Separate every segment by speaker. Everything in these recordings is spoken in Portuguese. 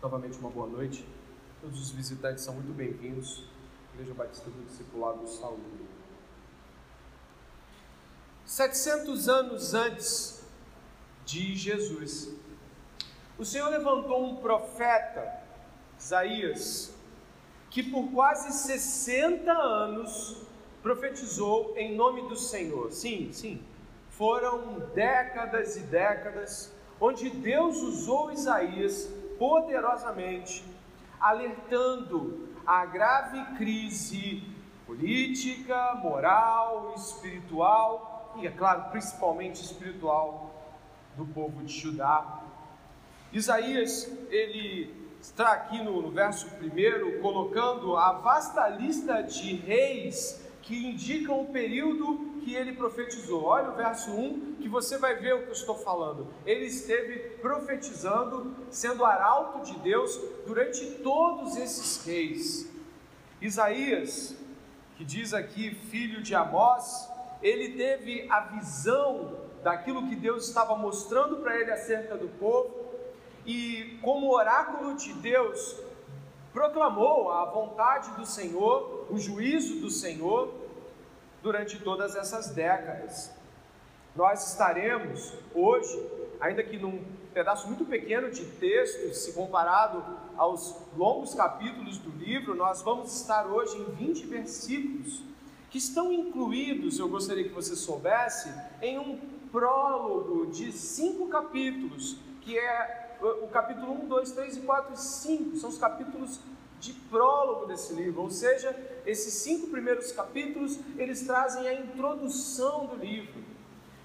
Speaker 1: Novamente, uma boa noite. Todos os visitantes são muito bem-vindos. Igreja Batista do Discipulado Saúde. 700 anos antes de Jesus, o Senhor levantou um profeta, Isaías, que por quase 60 anos profetizou em nome do Senhor. Sim, sim, foram décadas e décadas onde Deus usou Isaías poderosamente, alertando a grave crise política, moral, espiritual e, é claro, principalmente espiritual do povo de Judá. Isaías, ele está aqui no, no verso primeiro, colocando a vasta lista de reis que indicam o período que ele profetizou. Olha o verso 1, que você vai ver o que eu estou falando. Ele esteve profetizando, sendo arauto de Deus durante todos esses reis. Isaías, que diz aqui filho de Amós, ele teve a visão daquilo que Deus estava mostrando para ele acerca do povo, e como oráculo de Deus, proclamou a vontade do Senhor, o juízo do Senhor, durante todas essas décadas. Nós estaremos hoje, ainda que num pedaço muito pequeno de texto, se comparado aos longos capítulos do livro, nós vamos estar hoje em 20 versículos que estão incluídos, eu gostaria que você soubesse, em um prólogo de cinco capítulos, que é o capítulo 1, 2, 3 e 4 e 5, são os capítulos de prólogo desse livro, ou seja, esses cinco primeiros capítulos eles trazem a introdução do livro.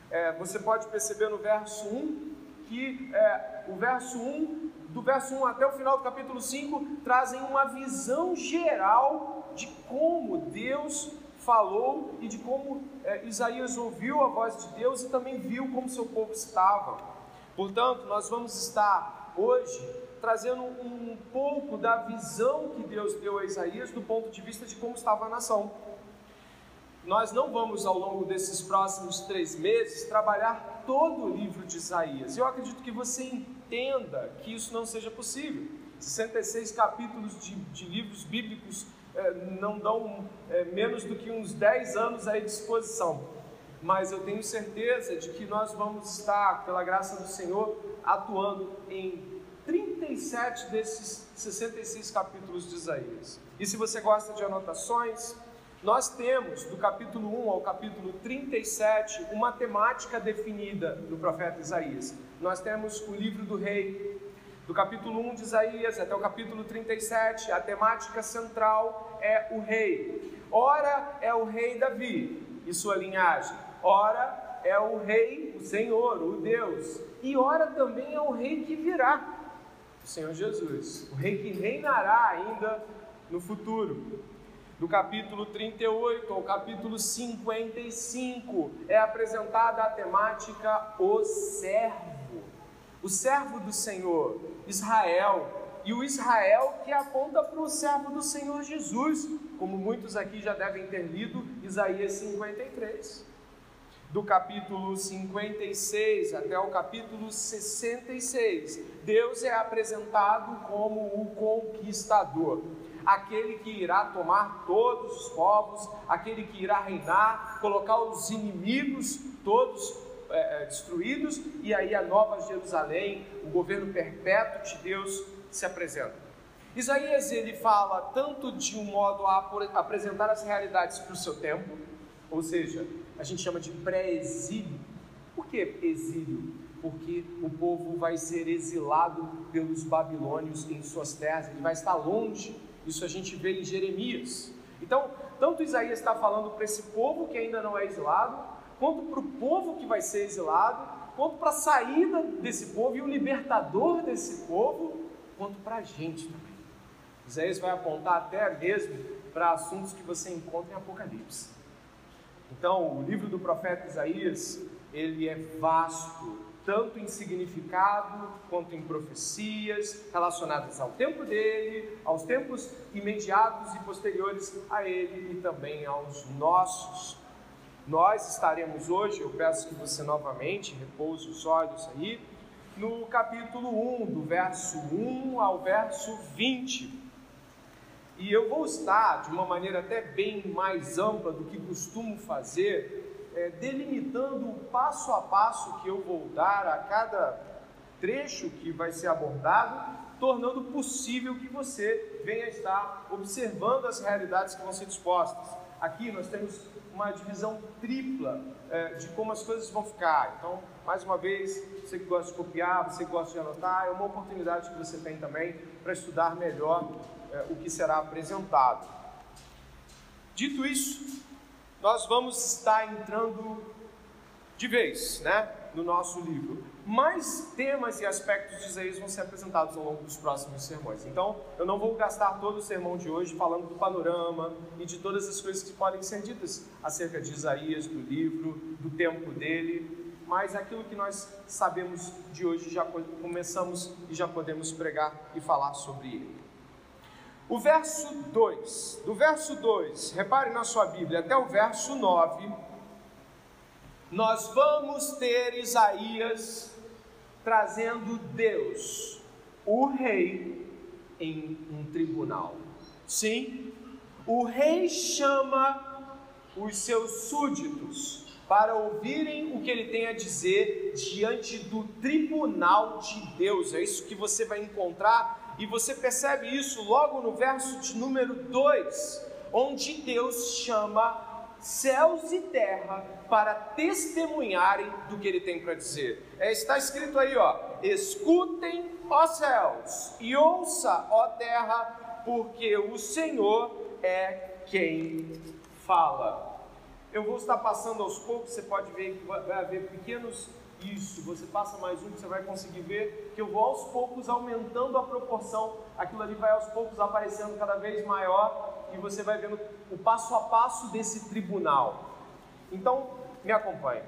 Speaker 1: É, você pode perceber no verso 1 que é, o verso 1, do verso 1 até o final do capítulo 5, trazem uma visão geral de como Deus falou e de como é, Isaías ouviu a voz de Deus e também viu como seu povo estava. Portanto, nós vamos estar hoje trazendo um pouco da visão que Deus deu a Isaías do ponto de vista de como estava a nação. Nós não vamos, ao longo desses próximos três meses, trabalhar todo o livro de Isaías. Eu acredito que você entenda que isso não seja possível. 66 capítulos de, de livros bíblicos eh, não dão eh, menos do que uns 10 anos à disposição. Mas eu tenho certeza de que nós vamos estar, pela graça do Senhor, atuando em 37 desses 66 capítulos de Isaías. E se você gosta de anotações, nós temos do capítulo 1 ao capítulo 37 uma temática definida do profeta Isaías. Nós temos o livro do rei, do capítulo 1 de Isaías até o capítulo 37, a temática central é o rei. Ora é o rei Davi e sua linhagem, ora é o rei, o Senhor, o Deus, e ora também é o rei que virá o Senhor Jesus, o rei que reinará ainda no futuro. Do capítulo 38 ao capítulo 55 é apresentada a temática o servo, o servo do Senhor, Israel, e o Israel que aponta para o servo do Senhor Jesus, como muitos aqui já devem ter lido Isaías 53 do capítulo 56 até o capítulo 66, Deus é apresentado como o conquistador, aquele que irá tomar todos os povos, aquele que irá reinar, colocar os inimigos todos é, destruídos, e aí a nova Jerusalém, o governo perpétuo de Deus se apresenta. Isaías ele fala tanto de um modo a apresentar as realidades para o seu tempo, ou seja, a gente chama de pré-exílio. Por que exílio? Porque o povo vai ser exilado pelos babilônios em suas terras, ele vai estar longe. Isso a gente vê em Jeremias. Então, tanto Isaías está falando para esse povo que ainda não é exilado, quanto para o povo que vai ser exilado, quanto para a saída desse povo e o libertador desse povo, quanto para a gente também. Isaías vai apontar até mesmo para assuntos que você encontra em Apocalipse. Então, o livro do profeta Isaías, ele é vasto, tanto em significado quanto em profecias relacionadas ao tempo dele, aos tempos imediatos e posteriores a ele e também aos nossos. Nós estaremos hoje, eu peço que você novamente repouse os olhos aí, no capítulo 1, do verso 1 ao verso 20. E eu vou estar, de uma maneira até bem mais ampla do que costumo fazer, é, delimitando o passo a passo que eu vou dar a cada trecho que vai ser abordado, tornando possível que você venha estar observando as realidades que vão ser dispostas. Aqui nós temos uma divisão tripla é, de como as coisas vão ficar. Então, mais uma vez, você que gosta de copiar, você que gosta de anotar, é uma oportunidade que você tem também para estudar melhor é, o que será apresentado. Dito isso, nós vamos estar entrando de vez, né, no nosso livro. Mais temas e aspectos de Isaías vão ser apresentados ao longo dos próximos sermões. Então, eu não vou gastar todo o sermão de hoje falando do panorama e de todas as coisas que podem ser ditas acerca de Isaías, do livro, do tempo dele, mas aquilo que nós sabemos de hoje já começamos e já podemos pregar e falar sobre ele. O verso 2, do verso 2, repare na sua Bíblia, até o verso 9, nós vamos ter Isaías trazendo Deus, o rei, em um tribunal. Sim, o rei chama os seus súditos para ouvirem o que ele tem a dizer diante do tribunal de Deus. É isso que você vai encontrar e você percebe isso logo no verso de número 2, onde Deus chama céus e terra para testemunharem do que ele tem para dizer. É, está escrito aí, ó: escutem, ó céus, e ouça, ó terra, porque o Senhor é quem fala. Eu vou estar passando aos poucos, você pode ver que vai haver pequenos isso, você passa mais um você vai conseguir ver que eu vou aos poucos aumentando a proporção, aquilo ali vai aos poucos aparecendo cada vez maior e você vai vendo o passo a passo desse tribunal. Então, me acompanhe.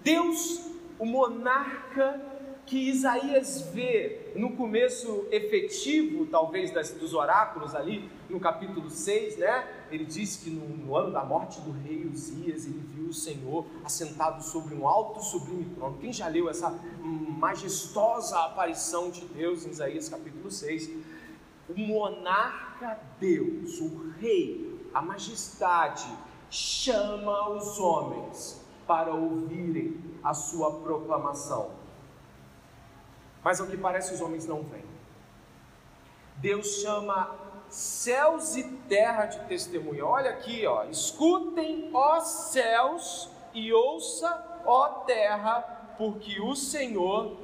Speaker 1: Deus, o monarca que Isaías vê no começo efetivo, talvez, das, dos oráculos ali, no capítulo 6, né? Ele diz que no, no, ano da morte do rei Uzias, ele viu o Senhor assentado sobre um alto sublime trono. Quem já leu essa majestosa aparição de Deus em Isaías capítulo 6? O monarca Deus, o rei, a majestade, chama os homens para ouvirem a sua proclamação mas ao que parece os homens não vêm. Deus chama céus e terra de testemunha. Olha aqui, ó. Escutem, ó céus, e ouça, ó terra, porque o Senhor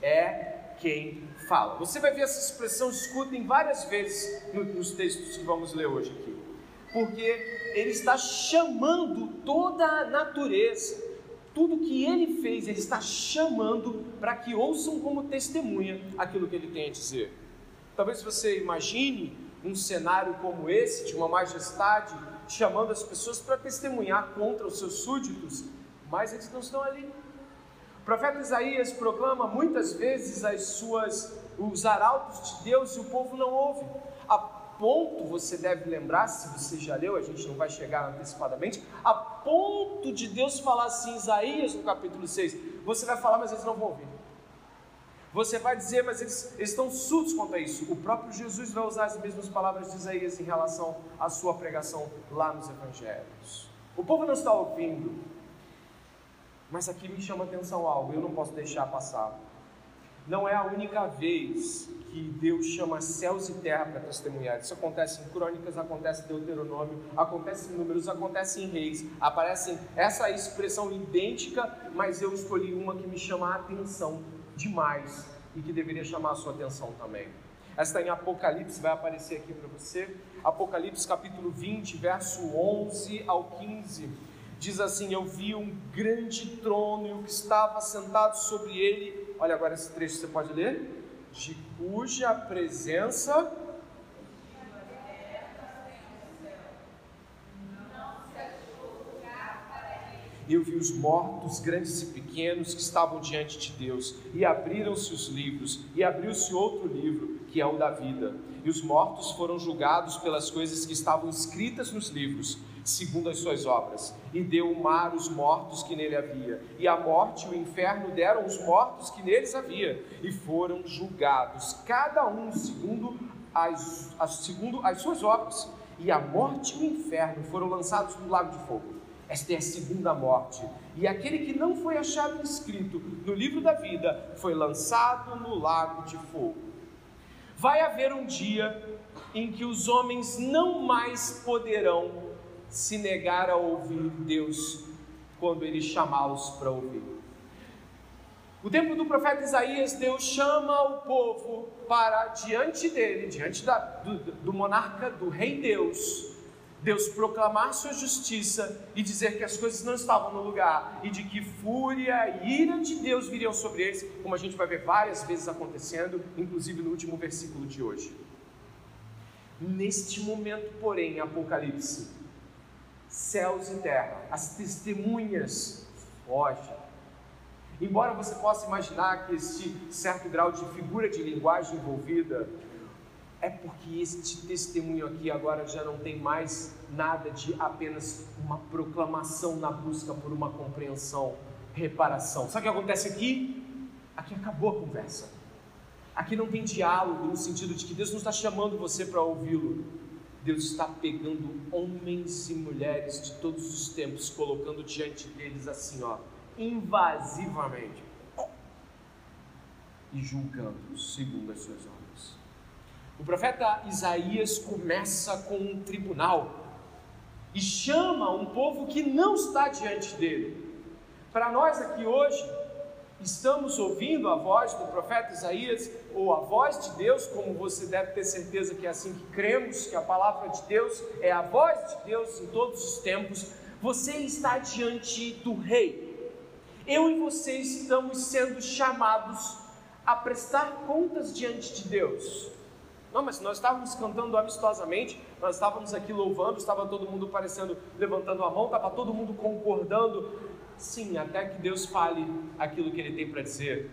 Speaker 1: é quem fala. Você vai ver essa expressão escutem várias vezes nos textos que vamos ler hoje aqui. Porque ele está chamando toda a natureza tudo que ele fez, ele está chamando para que ouçam como testemunha aquilo que ele tem a dizer. Talvez você imagine um cenário como esse, de uma majestade, chamando as pessoas para testemunhar contra os seus súditos, mas eles não estão ali. O profeta Isaías proclama muitas vezes as suas, os arautos de Deus e o povo não ouve. A ponto, você deve lembrar, se você já leu, a gente não vai chegar antecipadamente, a ponto de Deus falar assim, Isaías no capítulo 6, você vai falar, mas eles não vão ouvir. Você vai dizer, mas eles, eles estão surdos quanto a isso. O próprio Jesus vai usar as mesmas palavras de Isaías em relação à sua pregação lá nos evangelhos. O povo não está ouvindo, mas aqui me chama atenção algo, eu não posso deixar passar. Não é a única vez que Deus chama céus e terra para testemunhar. Isso acontece em crônicas, acontece em Deuteronômio, acontece em números, acontece em reis. Aparece essa expressão idêntica, mas eu escolhi uma que me chama a atenção demais e que deveria chamar a sua atenção também. Esta em Apocalipse, vai aparecer aqui para você. Apocalipse capítulo 20, verso 11 ao 15. Diz assim: Eu vi um grande trono e o que estava sentado sobre ele. Olha agora esse trecho, você pode ler? de cuja presença Eu vi os mortos, grandes e pequenos, que estavam diante de Deus, e abriram-se os livros, e abriu-se outro livro, que é o da vida. E os mortos foram julgados pelas coisas que estavam escritas nos livros, segundo as suas obras. E deu o mar os mortos que nele havia, e a morte e o inferno deram os mortos que neles havia, e foram julgados, cada um segundo as, as, segundo as suas obras. E a morte e o inferno foram lançados no lago de fogo. Esta é a segunda morte. E aquele que não foi achado inscrito no livro da vida foi lançado no lago de fogo. Vai haver um dia em que os homens não mais poderão se negar a ouvir Deus quando ele chamá-los para ouvir. O tempo do profeta Isaías, Deus chama o povo para diante dele, diante da, do, do monarca, do rei Deus, Deus proclamar sua justiça e dizer que as coisas não estavam no lugar e de que fúria e ira de Deus viriam sobre eles, como a gente vai ver várias vezes acontecendo, inclusive no último versículo de hoje. Neste momento, porém, Apocalipse, céus e terra, as testemunhas fogem. Embora você possa imaginar que este certo grau de figura de linguagem envolvida é porque este testemunho aqui agora já não tem mais nada de apenas uma proclamação na busca por uma compreensão, reparação. Sabe o que acontece aqui? Aqui acabou a conversa. Aqui não tem diálogo no sentido de que Deus não está chamando você para ouvi-lo. Deus está pegando homens e mulheres de todos os tempos, colocando diante deles assim, ó, invasivamente, e julgando segundo as suas obras. O profeta Isaías começa com um tribunal e chama um povo que não está diante dele. Para nós aqui hoje, estamos ouvindo a voz do profeta Isaías, ou a voz de Deus, como você deve ter certeza que é assim que cremos, que a palavra de Deus é a voz de Deus em todos os tempos. Você está diante do Rei. Eu e você estamos sendo chamados a prestar contas diante de Deus. Não, mas nós estávamos cantando amistosamente, nós estávamos aqui louvando, estava todo mundo parecendo levantando a mão, estava todo mundo concordando. Sim, até que Deus fale aquilo que Ele tem para dizer.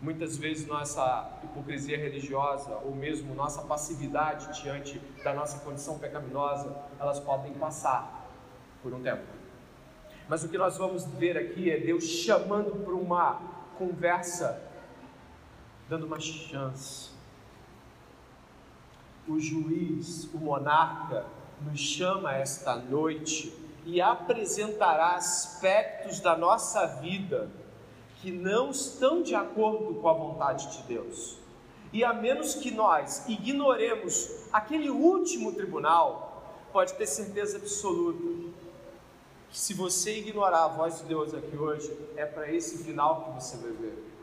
Speaker 1: Muitas vezes nossa hipocrisia religiosa, ou mesmo nossa passividade diante da nossa condição pecaminosa, elas podem passar por um tempo. Mas o que nós vamos ver aqui é Deus chamando para uma conversa, dando uma chance o juiz, o monarca, nos chama esta noite e apresentará aspectos da nossa vida que não estão de acordo com a vontade de Deus. E a menos que nós ignoremos aquele último tribunal, pode ter certeza absoluta que se você ignorar a voz de Deus aqui hoje, é para esse final que você vai ver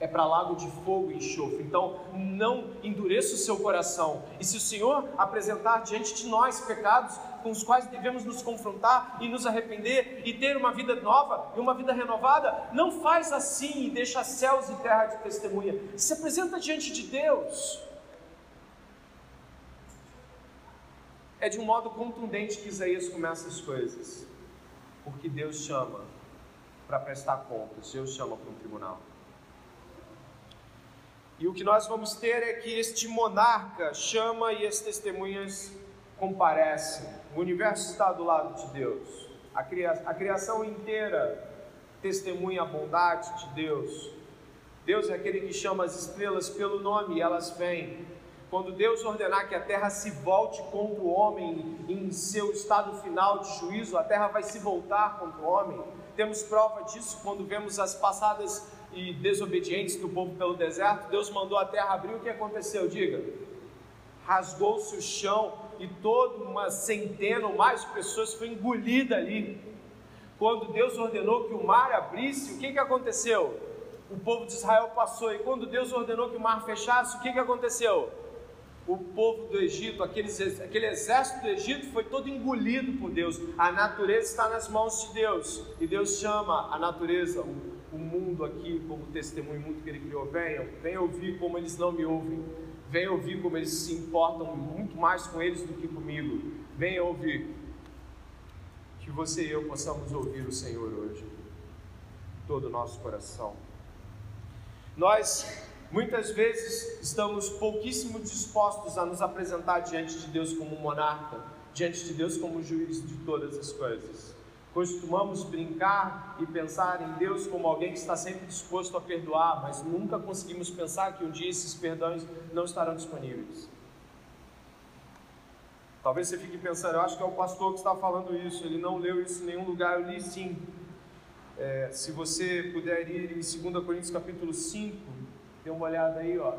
Speaker 1: é para lago de fogo e enxofre. Então, não endureça o seu coração. E se o Senhor apresentar diante de nós pecados com os quais devemos nos confrontar e nos arrepender e ter uma vida nova e uma vida renovada, não faz assim e deixa céus e terra de testemunha. Se apresenta diante de Deus. É de um modo contundente que Isaías começa as coisas. Porque Deus chama para prestar contas, Deus chama para um tribunal. E o que nós vamos ter é que este monarca chama e as testemunhas comparecem. O universo está do lado de Deus. A, cria a criação inteira testemunha a bondade de Deus. Deus é aquele que chama as estrelas pelo nome e elas vêm. Quando Deus ordenar que a terra se volte contra o homem em seu estado final de juízo, a terra vai se voltar contra o homem. Temos prova disso quando vemos as passadas e desobedientes do povo pelo deserto, Deus mandou a terra abrir, o que aconteceu? Diga. Rasgou-se o chão e toda uma centena ou mais de pessoas foi engolida ali. Quando Deus ordenou que o mar abrisse, o que, que aconteceu? O povo de Israel passou, e quando Deus ordenou que o mar fechasse, o que, que aconteceu? O povo do Egito, aqueles, aquele exército do Egito foi todo engolido por Deus. A natureza está nas mãos de Deus, e Deus chama a natureza, o mundo aqui como testemunho muito que ele criou. Venham, venham ouvir como eles não me ouvem. Venham ouvir como eles se importam muito mais com eles do que comigo. Venham ouvir. que você e eu possamos ouvir o Senhor hoje, todo o nosso coração. Nós muitas vezes estamos pouquíssimo dispostos a nos apresentar diante de Deus como monarca, diante de Deus como juiz de todas as coisas. Costumamos brincar e pensar em Deus como alguém que está sempre disposto a perdoar, mas nunca conseguimos pensar que um dia esses perdões não estarão disponíveis. Talvez você fique pensando, eu acho que é o pastor que está falando isso, ele não leu isso em nenhum lugar, eu li sim. É, se você puder ir em 2 Coríntios capítulo 5, dê uma olhada aí, ó.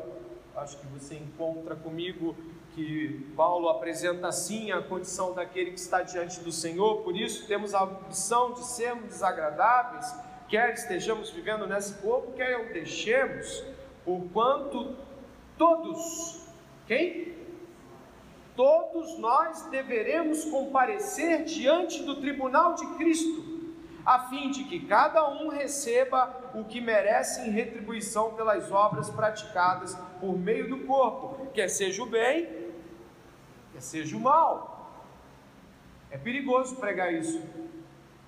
Speaker 1: Acho que você encontra comigo que Paulo apresenta assim a condição daquele que está diante do Senhor, por isso temos a opção de sermos desagradáveis, quer estejamos vivendo nesse corpo, quer o deixemos, porquanto todos, quem? Todos nós deveremos comparecer diante do tribunal de Cristo, a fim de que cada um receba o que merece em retribuição pelas obras praticadas por meio do corpo, quer seja o bem, seja o mal. É perigoso pregar isso.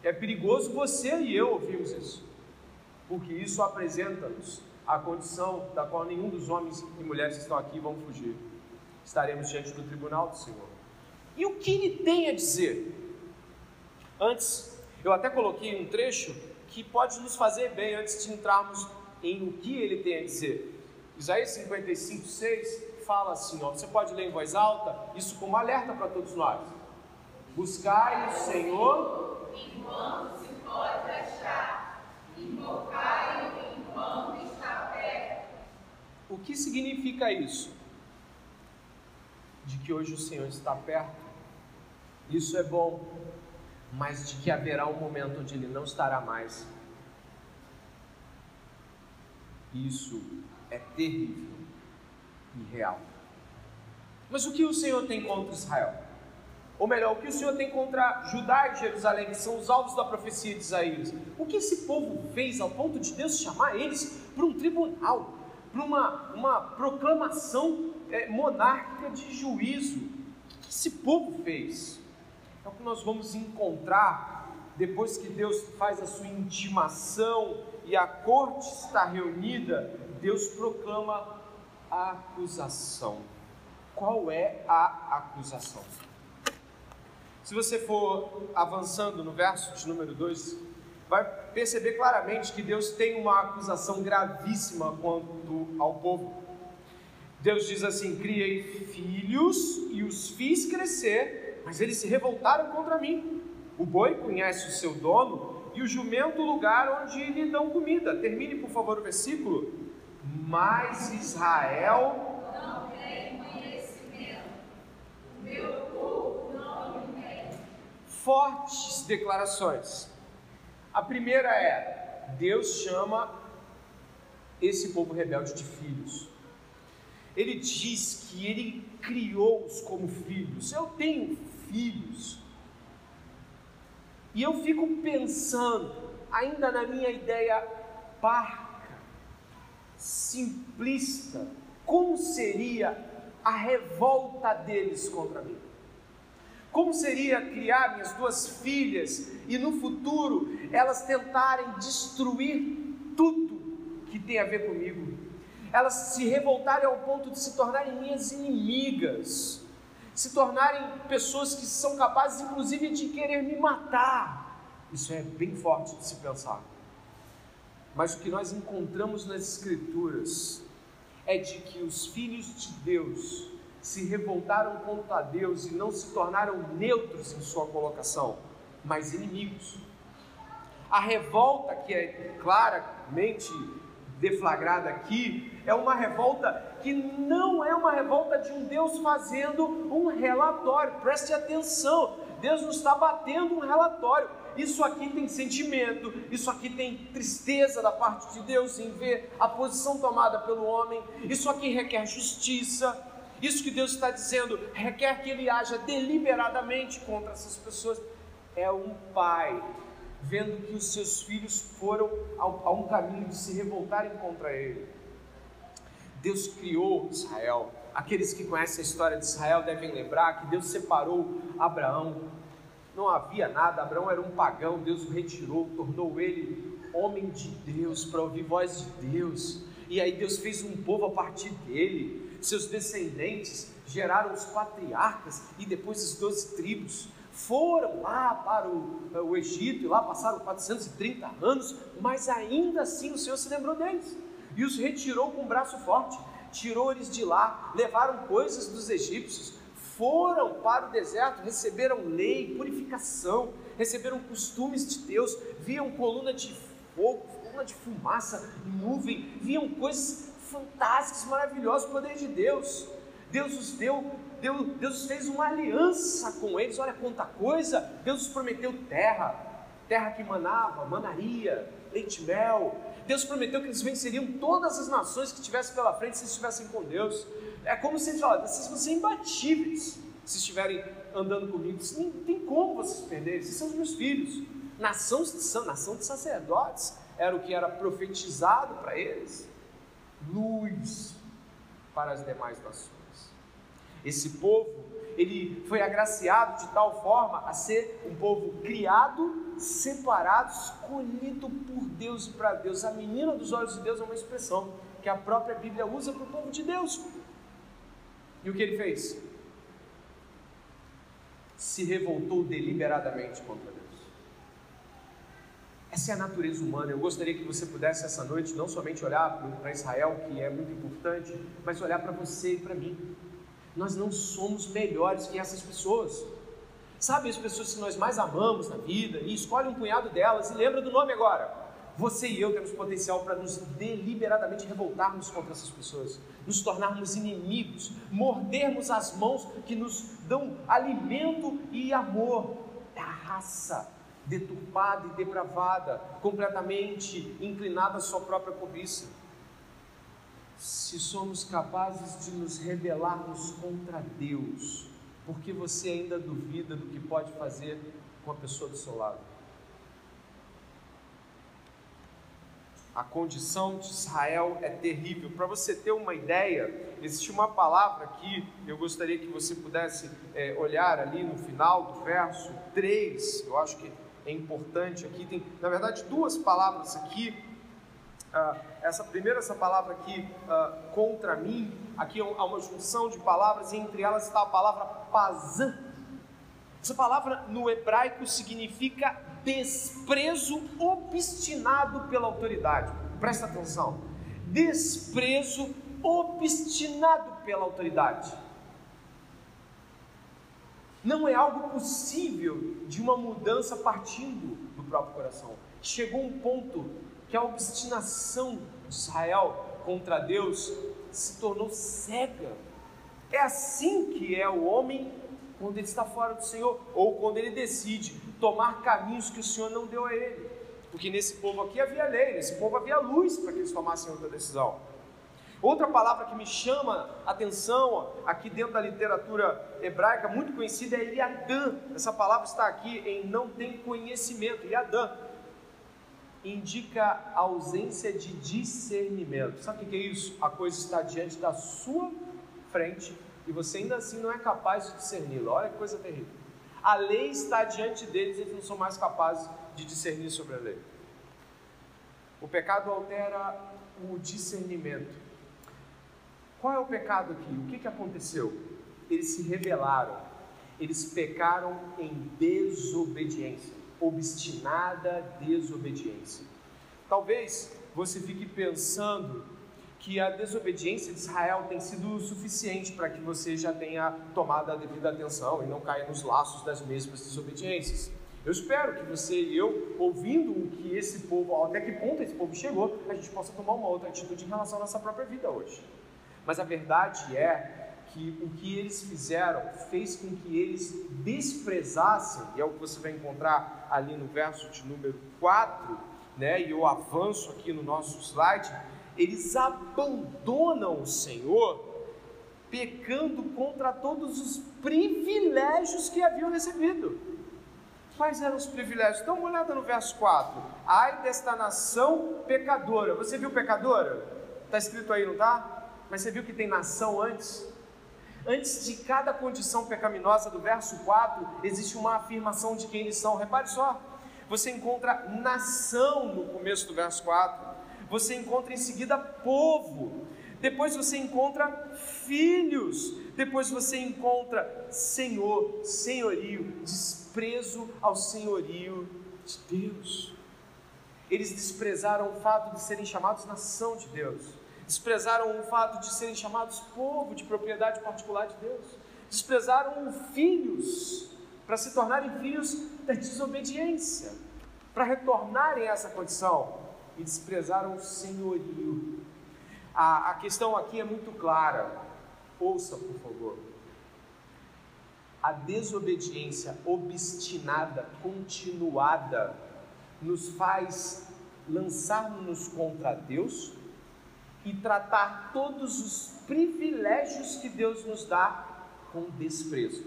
Speaker 1: É perigoso você e eu ouvirmos isso, porque isso apresenta-nos a condição da qual nenhum dos homens e mulheres que estão aqui vão fugir. Estaremos diante do tribunal do Senhor. E o que ele tem a dizer? Antes, eu até coloquei um trecho que pode nos fazer bem antes de entrarmos em o que ele tem a dizer. Isaías 55, 6 fala assim, ó, você pode ler em voz alta, isso como alerta para todos nós. Buscai o Senhor enquanto se pode achar, invocai-o enquanto está perto. O que significa isso? De que hoje o Senhor está perto. Isso é bom, mas de que haverá um momento onde ele não estará mais. Isso é terrível e real. Mas o que o Senhor tem contra Israel? Ou melhor, o que o Senhor tem contra Judá e Jerusalém, que são os alvos da profecia de Isaías? O que esse povo fez ao ponto de Deus chamar eles para um tribunal, para uma, uma proclamação é, monárquica de juízo? O que esse povo fez? É o que nós vamos encontrar depois que Deus faz a sua intimação e a corte está reunida, Deus proclama acusação. Qual é a acusação? Se você for avançando no verso de número 2, vai perceber claramente que Deus tem uma acusação gravíssima quanto ao povo. Deus diz assim: Criei filhos e os fiz crescer, mas eles se revoltaram contra mim. O boi conhece o seu dono e o jumento o lugar onde lhe dão comida. Termine, por favor, o versículo mas Israel não tem conhecimento. Meu povo não entende. Fortes declarações. A primeira é: Deus chama esse povo rebelde de filhos. Ele diz que ele criou-os como filhos. Eu tenho filhos. E eu fico pensando, ainda na minha ideia parca, simplista, como seria a revolta deles contra mim? Como seria criar minhas duas filhas e no futuro elas tentarem destruir tudo que tem a ver comigo? Elas se revoltarem ao ponto de se tornarem minhas inimigas, se tornarem pessoas que são capazes, inclusive, de querer me matar. Isso é bem forte de se pensar. Mas o que nós encontramos nas Escrituras é de que os filhos de Deus se revoltaram contra Deus e não se tornaram neutros em sua colocação, mas inimigos. A revolta que é claramente deflagrada aqui é uma revolta que não é uma revolta de um Deus fazendo um relatório. Preste atenção, Deus não está batendo um relatório. Isso aqui tem sentimento, isso aqui tem tristeza da parte de Deus em ver a posição tomada pelo homem, isso aqui requer justiça. Isso que Deus está dizendo requer que ele haja deliberadamente contra essas pessoas. É um pai vendo que os seus filhos foram a um caminho de se revoltarem contra ele. Deus criou Israel. Aqueles que conhecem a história de Israel devem lembrar que Deus separou Abraão não havia nada. Abraão era um pagão, Deus o retirou, tornou ele homem de Deus, para ouvir voz de Deus. E aí Deus fez um povo a partir dele. Seus descendentes geraram os patriarcas e depois as doze tribos. Foram lá para o, o Egito e lá passaram 430 anos, mas ainda assim o Senhor se lembrou deles e os retirou com um braço forte, tirou eles de lá, levaram coisas dos egípcios, foram para o deserto, receberam lei, purificação, receberam costumes de Deus, viam coluna de fogo, coluna de fumaça, nuvem, viam coisas fantásticas, maravilhosas, o poder de Deus. Deus os deu, Deus, Deus fez uma aliança com eles, olha quanta coisa, Deus os prometeu terra, terra que manava, manaria, leite mel. Deus prometeu que eles venceriam todas as nações que tivessem pela frente se estivessem com Deus. É como se eles falassem, vocês vão ser imbatíveis se estiverem andando comigo. Não tem como vocês perderem, vocês são os meus filhos. Nação nação de sacerdotes era o que era profetizado para eles. Luz para as demais nações. Esse povo, ele foi agraciado de tal forma a ser um povo criado, separado, escolhido por Deus e para Deus. A menina dos olhos de Deus é uma expressão que a própria Bíblia usa para o povo de Deus. E o que ele fez? Se revoltou deliberadamente contra Deus. Essa é a natureza humana. Eu gostaria que você pudesse essa noite não somente olhar para Israel, que é muito importante, mas olhar para você e para mim nós não somos melhores que essas pessoas. Sabe as pessoas que nós mais amamos na vida e escolhe um punhado delas e lembra do nome agora. Você e eu temos potencial para nos deliberadamente revoltarmos contra essas pessoas, nos tornarmos inimigos, mordermos as mãos que nos dão alimento e amor. É a raça deturpada e depravada, completamente inclinada à sua própria cobiça se somos capazes de nos rebelarmos contra Deus, porque você ainda duvida do que pode fazer com a pessoa do seu lado. A condição de Israel é terrível. Para você ter uma ideia, existe uma palavra aqui, eu gostaria que você pudesse é, olhar ali no final do verso 3, eu acho que é importante aqui. Tem, na verdade, duas palavras aqui ah, essa primeira essa palavra aqui ah, contra mim, aqui há uma junção de palavras e entre elas está a palavra pazã. Essa palavra no hebraico significa desprezo obstinado pela autoridade. Presta atenção. Desprezo obstinado pela autoridade. Não é algo possível de uma mudança partindo do próprio coração. Chegou um ponto que a obstinação de Israel contra Deus se tornou cega. É assim que é o homem quando ele está fora do Senhor, ou quando ele decide tomar caminhos que o Senhor não deu a ele. Porque nesse povo aqui havia lei, nesse povo havia luz para que eles tomassem outra decisão. Outra palavra que me chama atenção aqui dentro da literatura hebraica, muito conhecida, é Yadã. Essa palavra está aqui em não tem conhecimento, Yadã indica ausência de discernimento. Sabe o que é isso? A coisa está diante da sua frente e você ainda assim não é capaz de discerni-la. Olha que coisa terrível. A lei está diante deles e eles não são mais capazes de discernir sobre a lei. O pecado altera o discernimento. Qual é o pecado aqui? O que, que aconteceu? Eles se rebelaram, eles pecaram em desobediência obstinada desobediência. Talvez você fique pensando que a desobediência de Israel tem sido suficiente para que você já tenha tomado a devida atenção e não caia nos laços das mesmas desobediências. Eu espero que você e eu, ouvindo o que esse povo, até que ponto esse povo chegou, a gente possa tomar uma outra atitude em relação à nossa própria vida hoje. Mas a verdade é que o que eles fizeram fez com que eles desprezassem, e é o que você vai encontrar ali no verso de número 4, né, e eu avanço aqui no nosso slide, eles abandonam o Senhor, pecando contra todos os privilégios que haviam recebido. Quais eram os privilégios? Dá uma olhada no verso 4. Ai desta nação pecadora. Você viu pecadora? Está escrito aí, não está? Mas você viu que tem nação antes? Antes de cada condição pecaminosa do verso 4, existe uma afirmação de quem eles são. Repare só, você encontra nação no começo do verso 4, você encontra em seguida povo, depois você encontra filhos, depois você encontra senhor, senhorio, desprezo ao senhorio de Deus. Eles desprezaram o fato de serem chamados nação de Deus, desprezaram o fato de serem chamados povo de propriedade particular de Deus, desprezaram filhos para se tornarem filhos da desobediência, para retornarem a essa condição e desprezaram o senhorio. A, a questão aqui é muito clara, ouça por favor. A desobediência obstinada, continuada, nos faz lançar-nos contra Deus e tratar todos os privilégios que Deus nos dá com desprezo.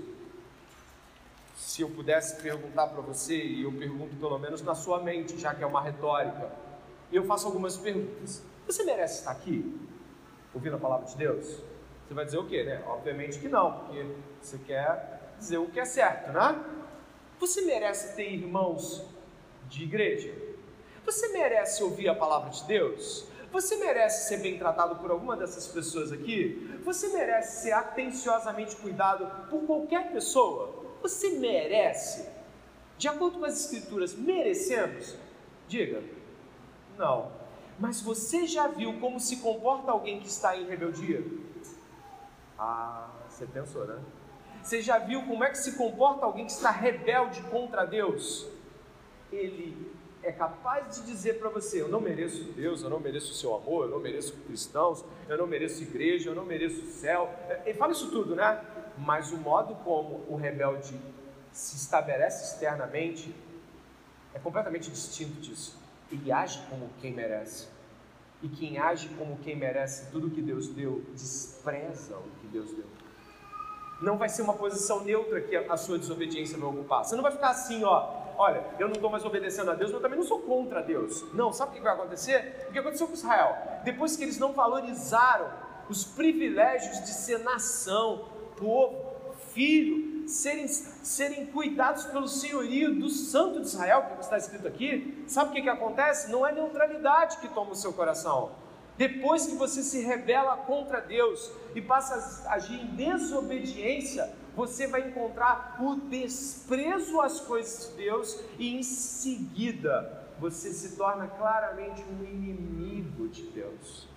Speaker 1: Se eu pudesse perguntar para você, e eu pergunto pelo menos na sua mente, já que é uma retórica, eu faço algumas perguntas. Você merece estar aqui, ouvindo a palavra de Deus? Você vai dizer o quê, né? Obviamente que não, porque você quer dizer o que é certo, né? Você merece ter irmãos de igreja? Você merece ouvir a palavra de Deus? Você merece ser bem tratado por alguma dessas pessoas aqui? Você merece ser atenciosamente cuidado por qualquer pessoa? Você merece? De acordo com as Escrituras, merecemos? Diga, não. Mas você já viu como se comporta alguém que está em rebeldia? Ah, você pensou, né? Você já viu como é que se comporta alguém que está rebelde contra Deus? ele é capaz de dizer para você: Eu não mereço Deus, eu não mereço o seu amor, eu não mereço cristãos, eu não mereço igreja, eu não mereço o céu. Ele fala isso tudo, né? Mas o modo como o rebelde se estabelece externamente é completamente distinto disso. Ele age como quem merece. E quem age como quem merece tudo que Deus deu, despreza o que Deus deu. Não vai ser uma posição neutra que a sua desobediência vai ocupar. Você não vai ficar assim, ó, olha, eu não estou mais obedecendo a Deus, mas eu também não sou contra Deus. Não, sabe o que vai acontecer? O que aconteceu com Israel? Depois que eles não valorizaram os privilégios de ser nação, povo, filho, serem, serem cuidados pelo senhorio do santo de Israel, que está escrito aqui, sabe o que, que acontece? Não é neutralidade que toma o seu coração. Depois que você se rebela contra Deus e passa a agir em desobediência, você vai encontrar o desprezo às coisas de Deus e em seguida você se torna claramente um inimigo de Deus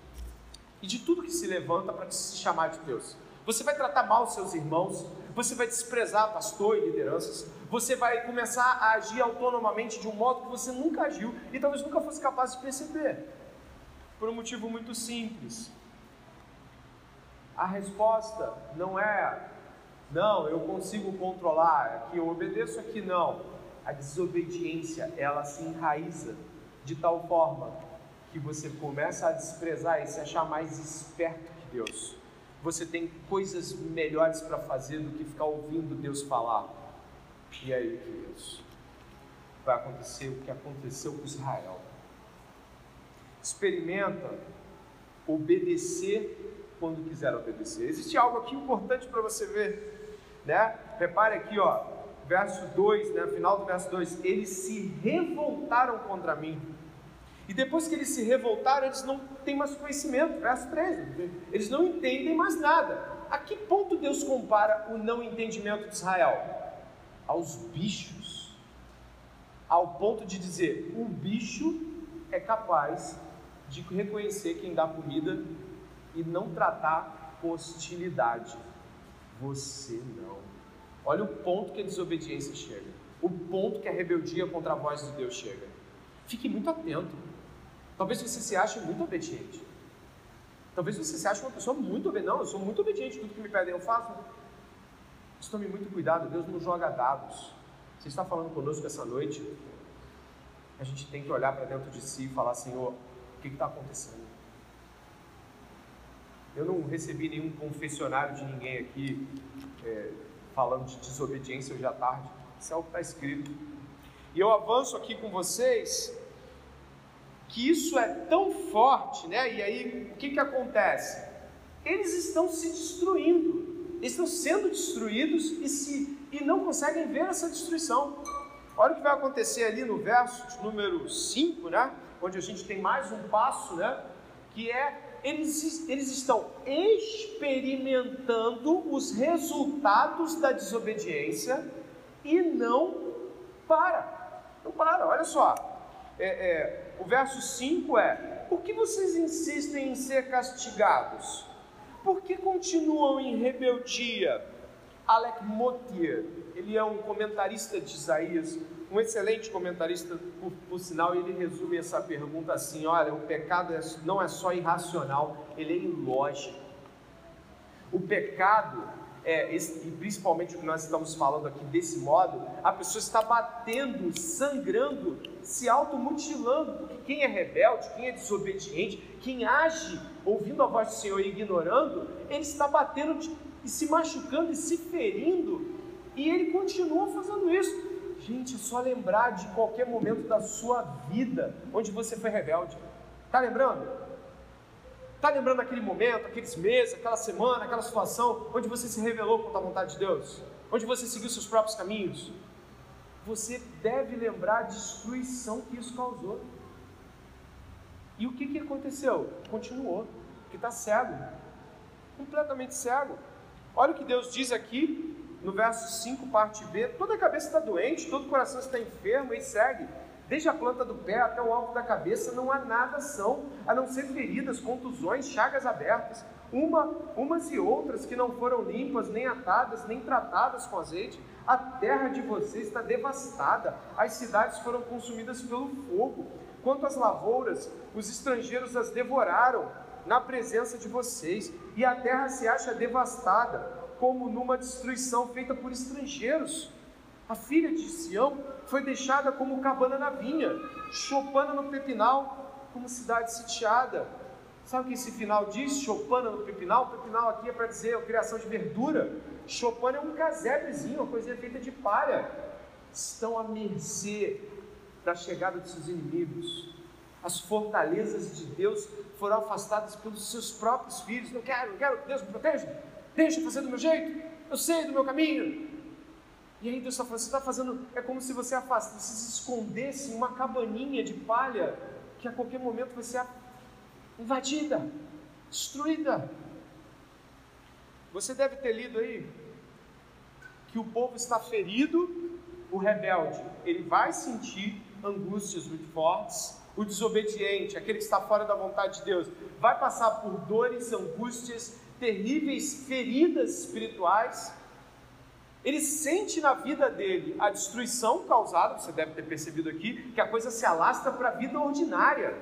Speaker 1: e de tudo que se levanta para se chamar de Deus. Você vai tratar mal seus irmãos, você vai desprezar pastor e lideranças, você vai começar a agir autonomamente de um modo que você nunca agiu e talvez nunca fosse capaz de perceber. Por um motivo muito simples. A resposta não é não, eu consigo controlar, aqui eu obedeço, aqui não. A desobediência, ela se enraiza de tal forma que você começa a desprezar e se achar mais esperto que Deus. Você tem coisas melhores para fazer do que ficar ouvindo Deus falar. E aí, queridos, vai acontecer o que aconteceu com Israel. Experimenta obedecer quando quiser obedecer. Existe algo aqui importante para você ver né? Repare aqui, ó, verso 2, né, final do verso 2, eles se revoltaram contra mim. E depois que eles se revoltaram, eles não têm mais conhecimento, verso 3, eles não entendem mais nada. A que ponto Deus compara o não entendimento de Israel? Aos bichos. Ao ponto de dizer, o bicho é capaz de reconhecer quem dá comida e não tratar hostilidade. Você não. Olha o ponto que a desobediência chega. O ponto que a rebeldia contra a voz de Deus chega. Fique muito atento. Talvez você se ache muito obediente. Talvez você se ache uma pessoa muito obediente. Não, eu sou muito obediente, tudo que me pedem eu faço. Mas tome muito cuidado, Deus não joga dados. Você está falando conosco essa noite, a gente tem que olhar para dentro de si e falar, Senhor, o que está acontecendo? Eu não recebi nenhum confessionário de ninguém aqui é, falando de desobediência hoje à tarde. Isso é o que está escrito. E eu avanço aqui com vocês que isso é tão forte, né? E aí o que, que acontece? Eles estão se destruindo, eles estão sendo destruídos e, se, e não conseguem ver essa destruição. Olha o que vai acontecer ali no verso número 5, né? onde a gente tem mais um passo, né? que é eles, eles estão experimentando os resultados da desobediência e não para. Não para, olha só. É, é, o verso 5 é: Por que vocês insistem em ser castigados? Por que continuam em rebeldia? Alec Motier, ele é um comentarista de Isaías, um excelente comentarista, por, por sinal, ele resume essa pergunta assim: olha, o pecado é, não é só irracional, ele é ilógico. O pecado, é, e principalmente o que nós estamos falando aqui desse modo, a pessoa está batendo, sangrando, se automutilando, porque quem é rebelde, quem é desobediente, quem age ouvindo a voz do Senhor e ignorando, ele está batendo e se machucando e se ferindo, e ele continua fazendo isso. Gente, é só lembrar de qualquer momento da sua vida onde você foi rebelde. Tá lembrando? Tá lembrando aquele momento, aqueles meses, aquela semana, aquela situação onde você se revelou contra a vontade de Deus? Onde você seguiu seus próprios caminhos? Você deve lembrar a destruição que isso causou. E o que, que aconteceu? Continuou, porque está cego, completamente cego. Olha o que Deus diz aqui no verso 5, parte B, toda a cabeça está doente, todo o coração está enfermo, e segue. Desde a planta do pé até o alto da cabeça não há nada são, a não ser feridas, contusões, chagas abertas, uma, umas e outras que não foram limpas, nem atadas, nem tratadas com azeite. A terra de vocês está devastada, as cidades foram consumidas pelo fogo. Quanto às lavouras, os estrangeiros as devoraram na presença de vocês, e a terra se acha devastada como numa destruição feita por estrangeiros. A filha de Sião foi deixada como cabana na vinha, Chopana no pepinal, como cidade sitiada. Sabe o que esse final diz? Chopana no pepinal? Pepinal aqui é para dizer a criação de verdura. Chopana é um casebrezinho, uma coisinha feita de palha. Estão à mercê da chegada de seus inimigos. As fortalezas de Deus foram afastadas pelos seus próprios filhos. Não quero, não quero, Deus me proteja. Deixa eu fazer do meu jeito, eu sei do meu caminho. E aí Deus está falando, você está fazendo, é como se você afaste, você se escondesse em uma cabaninha de palha que a qualquer momento vai ser invadida, destruída. Você deve ter lido aí que o povo está ferido, o rebelde, ele vai sentir angústias muito fortes, o desobediente, aquele que está fora da vontade de Deus, vai passar por dores, angústias terríveis feridas espirituais. Ele sente na vida dele a destruição causada, você deve ter percebido aqui, que a coisa se alastra para a vida ordinária.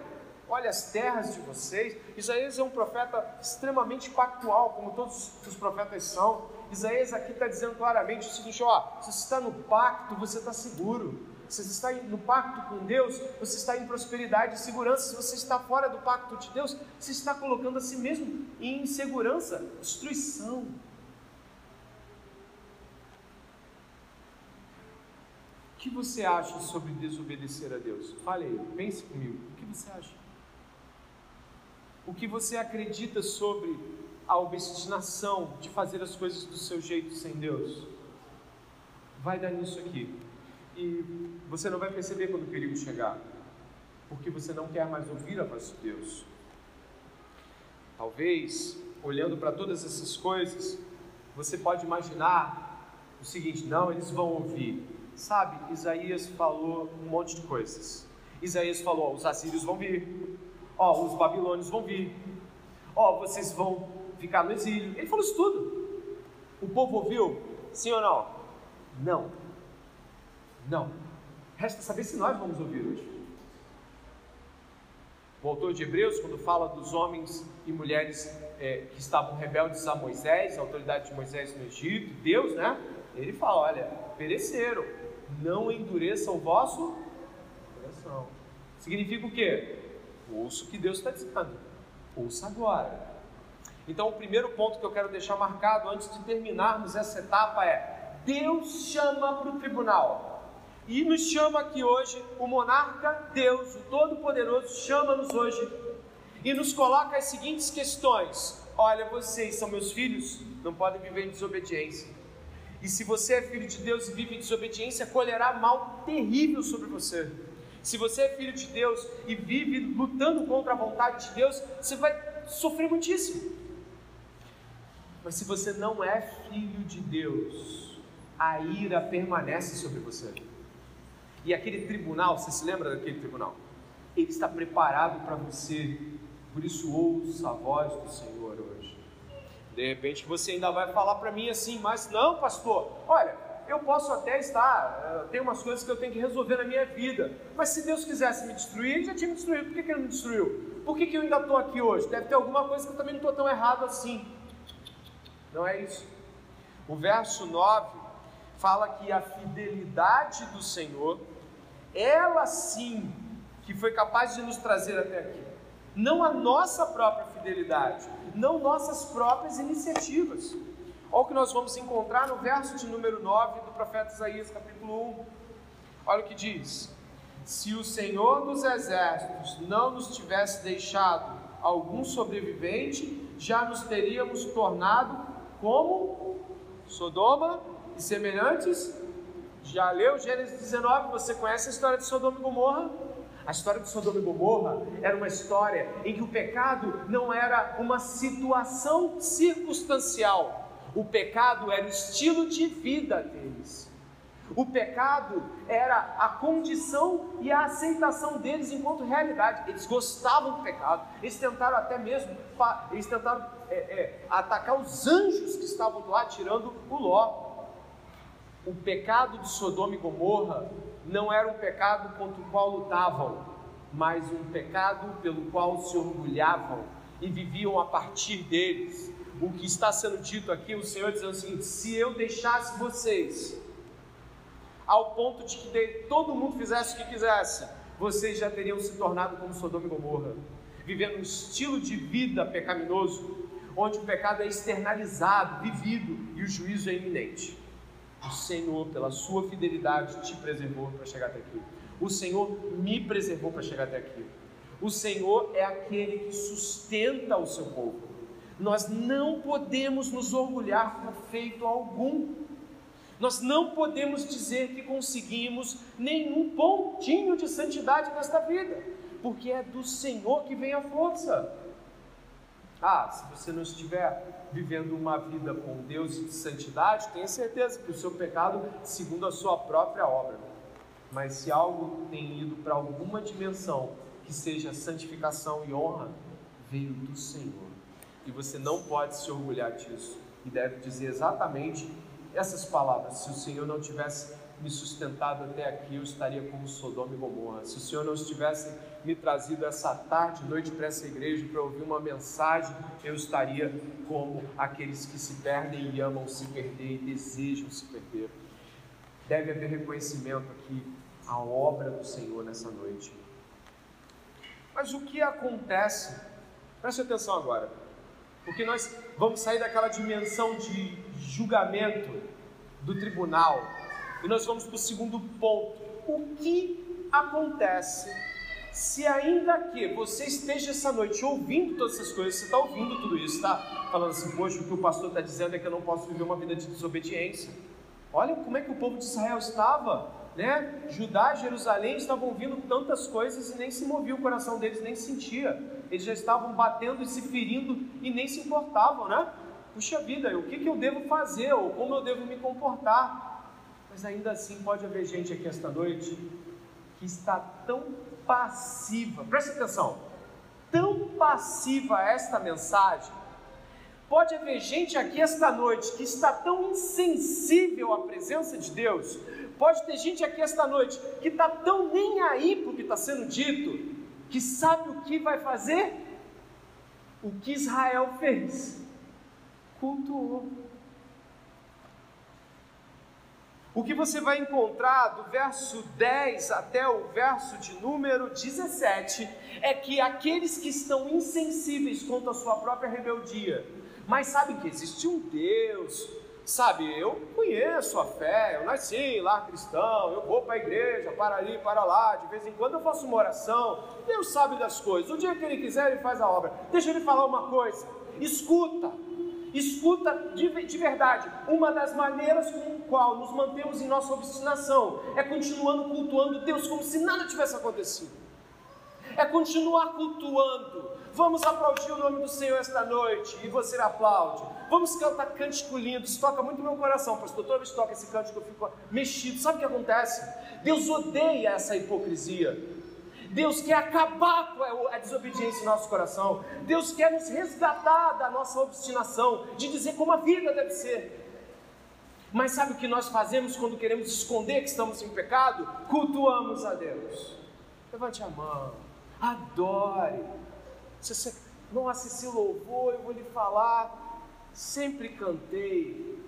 Speaker 1: Olha as terras de vocês. Isaías é um profeta extremamente pactual, como todos os profetas são. Isaías aqui está dizendo claramente o seguinte: ó, se você está no pacto, você está seguro. Se você está no pacto com Deus, você está em prosperidade e segurança. Se você está fora do pacto de Deus, você está colocando a si mesmo em insegurança, destruição. O que você acha sobre desobedecer a Deus? Fale aí, pense comigo. O que você acha? O que você acredita sobre a obstinação de fazer as coisas do seu jeito sem Deus? Vai dar nisso aqui. E você não vai perceber quando o perigo chegar, porque você não quer mais ouvir a voz de Deus. Talvez, olhando para todas essas coisas, você pode imaginar o seguinte: não, eles vão ouvir. Sabe, Isaías falou um monte de coisas. Isaías falou: ó, os assírios vão vir, ó, os babilônios vão vir, ó, vocês vão ficar no exílio. Ele falou isso tudo. O povo ouviu? Sim ou não? Não. Não. Resta saber se nós vamos ouvir hoje. O autor de Hebreus, quando fala dos homens e mulheres é, que estavam rebeldes a Moisés, a autoridade de Moisés no Egito, Deus, né? Ele fala: olha, pereceram, não endureça o vosso coração. Significa o quê? Ouça o que Deus está dizendo, ouça agora. Então, o primeiro ponto que eu quero deixar marcado antes de terminarmos essa etapa é: Deus chama para o tribunal. E nos chama aqui hoje, o monarca Deus, o Todo-Poderoso, chama-nos hoje e nos coloca as seguintes questões: Olha, vocês são meus filhos, não podem viver em desobediência. E se você é filho de Deus e vive em desobediência, colherá mal terrível sobre você. Se você é filho de Deus e vive lutando contra a vontade de Deus, você vai sofrer muitíssimo. Mas se você não é filho de Deus, a ira permanece sobre você. E aquele tribunal, você se lembra daquele tribunal? Ele está preparado para você. Por isso ouça a voz do Senhor hoje. De repente você ainda vai falar para mim assim, mas não, pastor, olha, eu posso até estar, eh, tem umas coisas que eu tenho que resolver na minha vida, mas se Deus quisesse me destruir, ele já tinha me destruído, por que, que ele me destruiu? Por que, que eu ainda estou aqui hoje? Deve ter alguma coisa que eu também não estou tão errado assim. Não é isso. O verso 9 fala que a fidelidade do Senhor, ela sim que foi capaz de nos trazer até aqui. Não a nossa própria fidelidade, não nossas próprias iniciativas. Olha o que nós vamos encontrar no verso de número 9 do profeta Isaías, capítulo 1. Olha o que diz: Se o Senhor dos exércitos não nos tivesse deixado algum sobrevivente, já nos teríamos tornado como Sodoma e semelhantes. Já leu Gênesis 19? Você conhece a história de Sodoma e Gomorra? A história de Sodoma e Gomorra era uma história em que o pecado não era uma situação circunstancial, o pecado era o estilo de vida deles. O pecado era a condição e a aceitação deles enquanto realidade. Eles gostavam do pecado. Eles tentaram até mesmo, eles tentaram é, é, atacar os anjos que estavam lá tirando o Ló. O pecado de Sodoma e Gomorra não era um pecado contra o qual lutavam, mas um pecado pelo qual se orgulhavam e viviam a partir deles. O que está sendo dito aqui, o Senhor dizendo o seguinte: se eu deixasse vocês ao ponto de que todo mundo fizesse o que quisesse, vocês já teriam se tornado como Sodoma e Gomorra, vivendo um estilo de vida pecaminoso, onde o pecado é externalizado, vivido e o juízo é iminente. O Senhor, pela sua fidelidade, te preservou para chegar até aqui. O Senhor me preservou para chegar até aqui. O Senhor é aquele que sustenta o seu povo. Nós não podemos nos orgulhar por feito algum. Nós não podemos dizer que conseguimos nenhum pontinho de santidade nesta vida, porque é do Senhor que vem a força. Ah, se você não estiver vivendo uma vida com Deus de santidade, tenha certeza que o seu pecado segundo a sua própria obra. Mas se algo tem ido para alguma dimensão que seja santificação e honra, veio do Senhor. E você não pode se orgulhar disso. E deve dizer exatamente essas palavras: se o Senhor não tivesse me sustentado até aqui, eu estaria como Sodoma e Gomorra. Se o Senhor não estivesse me trazido essa tarde, noite para essa igreja para ouvir uma mensagem, eu estaria como aqueles que se perdem e amam se perder e desejam se perder. Deve haver reconhecimento aqui à obra do Senhor nessa noite. Mas o que acontece? Preste atenção agora, porque nós vamos sair daquela dimensão de julgamento do tribunal e nós vamos para o segundo ponto. O que acontece se ainda que você esteja essa noite ouvindo todas essas coisas, você está ouvindo tudo isso, está falando assim, poxa, o que o pastor está dizendo é que eu não posso viver uma vida de desobediência. Olha como é que o povo de Israel estava, né? Judá Jerusalém estavam ouvindo tantas coisas e nem se movia o coração deles, nem sentia. Eles já estavam batendo e se ferindo e nem se importavam, né? Puxa vida, o que, que eu devo fazer ou como eu devo me comportar? Mas ainda assim pode haver gente aqui esta noite que está tão passiva, preste atenção, tão passiva esta mensagem. Pode haver gente aqui esta noite que está tão insensível à presença de Deus. Pode ter gente aqui esta noite que está tão nem aí para o que está sendo dito, que sabe o que vai fazer? O que Israel fez? Cultuou. O que você vai encontrar do verso 10 até o verso de número 17 é que aqueles que estão insensíveis quanto à sua própria rebeldia, mas sabem que existe um Deus, sabe, eu conheço a fé, eu nasci lá cristão, eu vou para a igreja, para ali, para lá, de vez em quando eu faço uma oração, Deus sabe das coisas, o dia que Ele quiser Ele faz a obra. Deixa Ele falar uma coisa, Escuta, escuta de, de verdade. Uma das maneiras com qual nos mantemos em nossa obstinação é continuando cultuando Deus como se nada tivesse acontecido. É continuar cultuando. Vamos aplaudir o nome do Senhor esta noite e você aplaude. Vamos cantar cântico lindo. Isso toca muito meu coração, pastor. Toda vez que toca esse cântico eu fico mexido. Sabe o que acontece? Deus odeia essa hipocrisia. Deus quer acabar com a desobediência em nosso coração. Deus quer nos resgatar da nossa obstinação, de dizer como a vida deve ser. Mas sabe o que nós fazemos quando queremos esconder que estamos em pecado? Cultuamos a Deus. Levante a mão, adore. Você, nossa, esse louvor, eu vou lhe falar. Sempre cantei,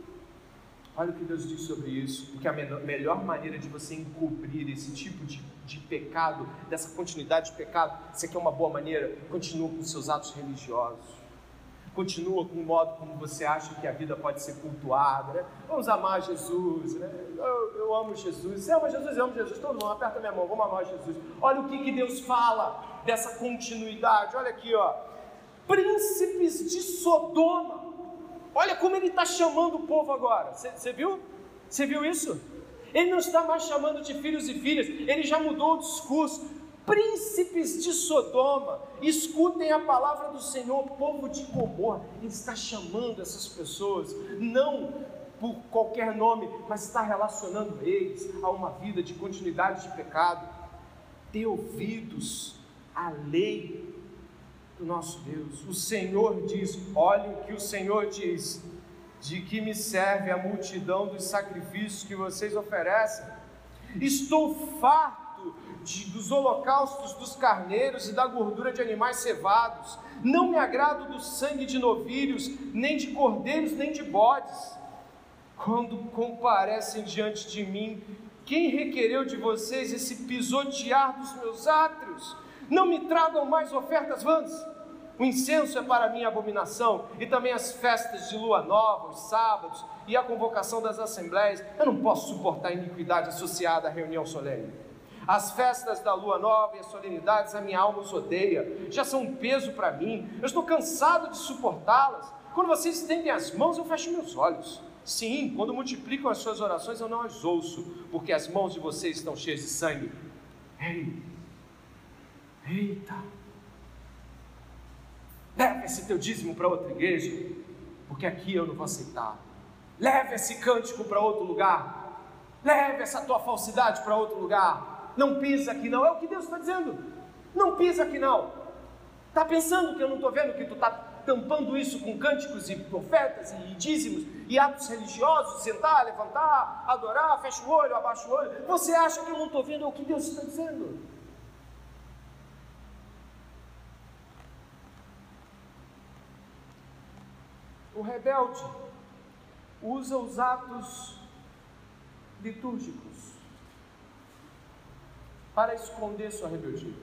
Speaker 1: Olha o que Deus diz sobre isso, porque a melhor maneira de você encobrir esse tipo de, de pecado, dessa continuidade de pecado, você quer uma boa maneira? Continua com seus atos religiosos. Continua com o modo como você acha que a vida pode ser cultuada. Né? Vamos amar Jesus. Né? Eu, eu, amo Jesus. Você ama Jesus? Eu amo Jesus. Todo mundo aperta minha mão. Vamos amar Jesus. Olha o que, que Deus fala dessa continuidade. Olha aqui, ó. Príncipes de Sodoma Olha como ele está chamando o povo agora. Você viu? Você viu isso? Ele não está mais chamando de filhos e filhas, ele já mudou o discurso. Príncipes de Sodoma, escutem a palavra do Senhor, povo de Gomorra. Ele está chamando essas pessoas, não por qualquer nome, mas está relacionando eles a uma vida de continuidade de pecado. Dê ouvidos à lei nosso Deus. O Senhor diz: olhe o que o Senhor diz, de que me serve a multidão dos sacrifícios que vocês oferecem. Estou farto de, dos holocaustos dos carneiros e da gordura de animais cevados. Não me agrado do sangue de novilhos, nem de cordeiros, nem de bodes. Quando comparecem diante de mim, quem requereu de vocês esse pisotear dos meus átrios? Não me tragam mais ofertas vãs. O incenso é para mim abominação, e também as festas de lua nova, os sábados e a convocação das assembleias. Eu não posso suportar a iniquidade associada à reunião solene. As festas da lua nova e as solenidades a minha alma os odeia, já são um peso para mim, eu estou cansado de suportá-las. Quando vocês estendem as mãos, eu fecho meus olhos. Sim, quando multiplicam as suas orações, eu não as ouço, porque as mãos de vocês estão cheias de sangue. Ei, Eita! Leve esse teu dízimo para outra igreja, porque aqui eu não vou aceitar. Leve esse cântico para outro lugar. Leve essa tua falsidade para outro lugar. Não pisa aqui não. É o que Deus está dizendo. Não pisa aqui não. Está pensando que eu não estou vendo que tu está tampando isso com cânticos e profetas e dízimos e atos religiosos, sentar, levantar, adorar, fecha o olho, abaixa o olho. Você acha que eu não estou vendo é o que Deus está dizendo? O rebelde usa os atos litúrgicos para esconder sua rebeldia.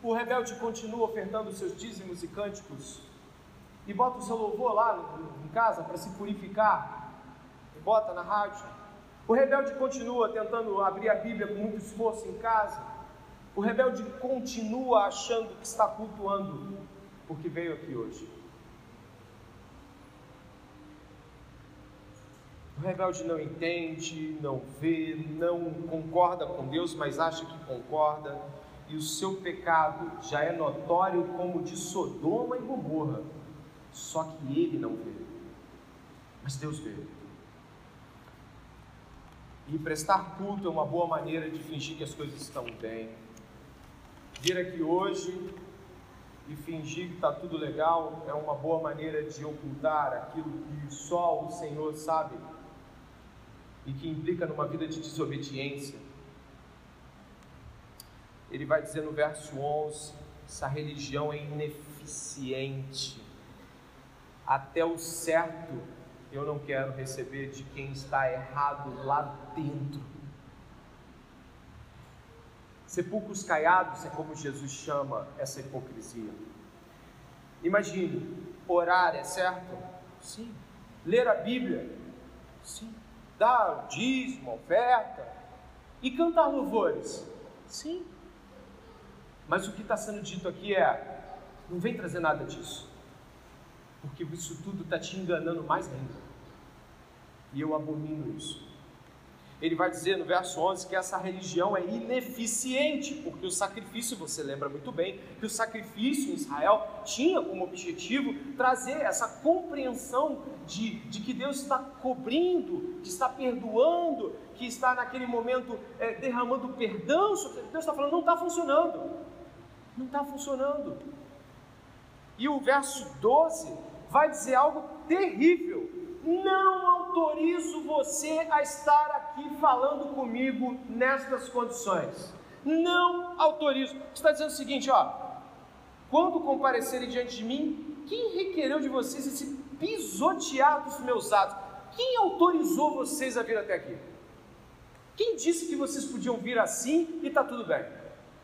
Speaker 1: O rebelde continua ofertando seus dízimos e cânticos e bota o seu louvor lá em casa para se purificar e bota na rádio. O rebelde continua tentando abrir a Bíblia com muito esforço em casa. O rebelde continua achando que está cultuando porque veio aqui hoje. O rebelde não entende, não vê, não concorda com Deus, mas acha que concorda, e o seu pecado já é notório como de Sodoma e Gomorra, só que ele não vê, mas Deus vê. E prestar culto é uma boa maneira de fingir que as coisas estão bem. Vir aqui hoje e fingir que está tudo legal é uma boa maneira de ocultar aquilo que só o Senhor sabe e que implica numa vida de desobediência. Ele vai dizer no verso 11: essa religião é ineficiente, até o certo eu não quero receber de quem está errado lá dentro. Sepulcros caiados é como Jesus chama essa hipocrisia. Imagine, orar é certo? Sim. Ler a Bíblia? Sim dar o dízimo, oferta e cantar louvores. Sim. Mas o que está sendo dito aqui é: Não vem trazer nada disso. Porque isso tudo está te enganando mais ainda. E eu abomino isso. Ele vai dizer no verso 11 que essa religião é ineficiente, porque o sacrifício, você lembra muito bem, que o sacrifício em Israel tinha como objetivo trazer essa compreensão de, de que Deus está cobrindo, que está perdoando, que está naquele momento é, derramando perdão. Deus está falando, não está funcionando. Não está funcionando. E o verso 12 vai dizer algo terrível não autorizo você a estar aqui falando comigo nestas condições. Não autorizo. Está dizendo o seguinte, ó. Quando comparecerem diante de mim, quem requereu de vocês esse pisotear dos meus atos? Quem autorizou vocês a vir até aqui? Quem disse que vocês podiam vir assim e está tudo bem?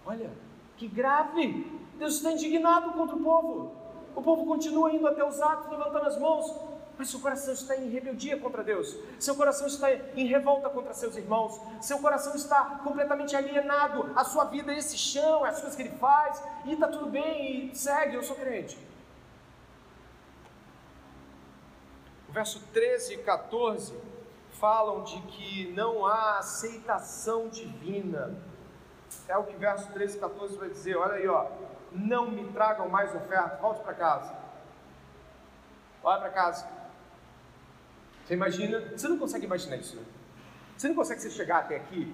Speaker 1: Olha, que grave! Deus está indignado contra o povo. O povo continua indo até os atos, levantando as mãos mas seu coração está em rebeldia contra Deus, seu coração está em revolta contra seus irmãos, seu coração está completamente alienado à sua vida, a esse chão, às coisas que ele faz, e está tudo bem, e segue, eu sou crente. O verso 13 e 14 falam de que não há aceitação divina. É o que verso 13 e 14 vai dizer, olha aí, ó. Não me tragam mais oferta, volte para casa. Olha para casa. Você imagina, você não consegue imaginar isso, né? Você não consegue você chegar até aqui?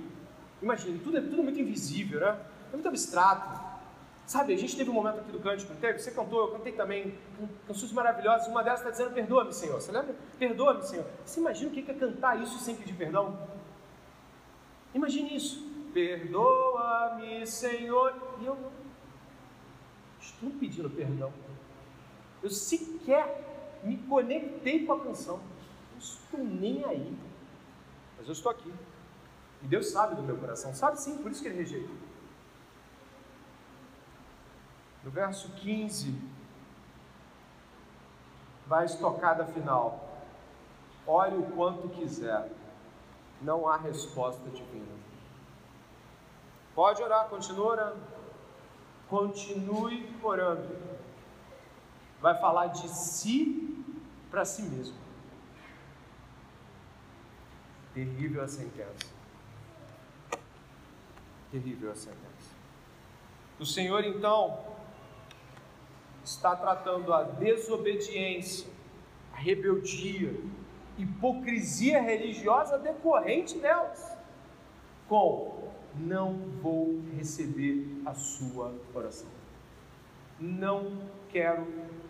Speaker 1: Imagina, tudo é tudo muito invisível, né? É muito abstrato. Sabe, a gente teve um momento aqui do cântico, não teve? Você cantou, eu cantei também, canções maravilhosas. Uma delas está dizendo: Perdoa-me, Senhor. Você lembra? Perdoa-me, Senhor. Você imagina o que é cantar isso sem pedir perdão? Imagine isso. Perdoa-me, Senhor. E eu não estou pedindo perdão. Eu sequer me conectei com a canção estou nem aí. Mas eu estou aqui. E Deus sabe do meu coração. Sabe sim, por isso que ele rejeita. No verso 15, vai estocada final. Ore o quanto quiser, não há resposta divina. Pode orar, continue orando. Continue orando. Vai falar de si para si mesmo. Terrível a sentença. Terrível a sentença. O Senhor, então, está tratando a desobediência, a rebeldia, hipocrisia religiosa decorrente delas, com não vou receber a sua oração. Não quero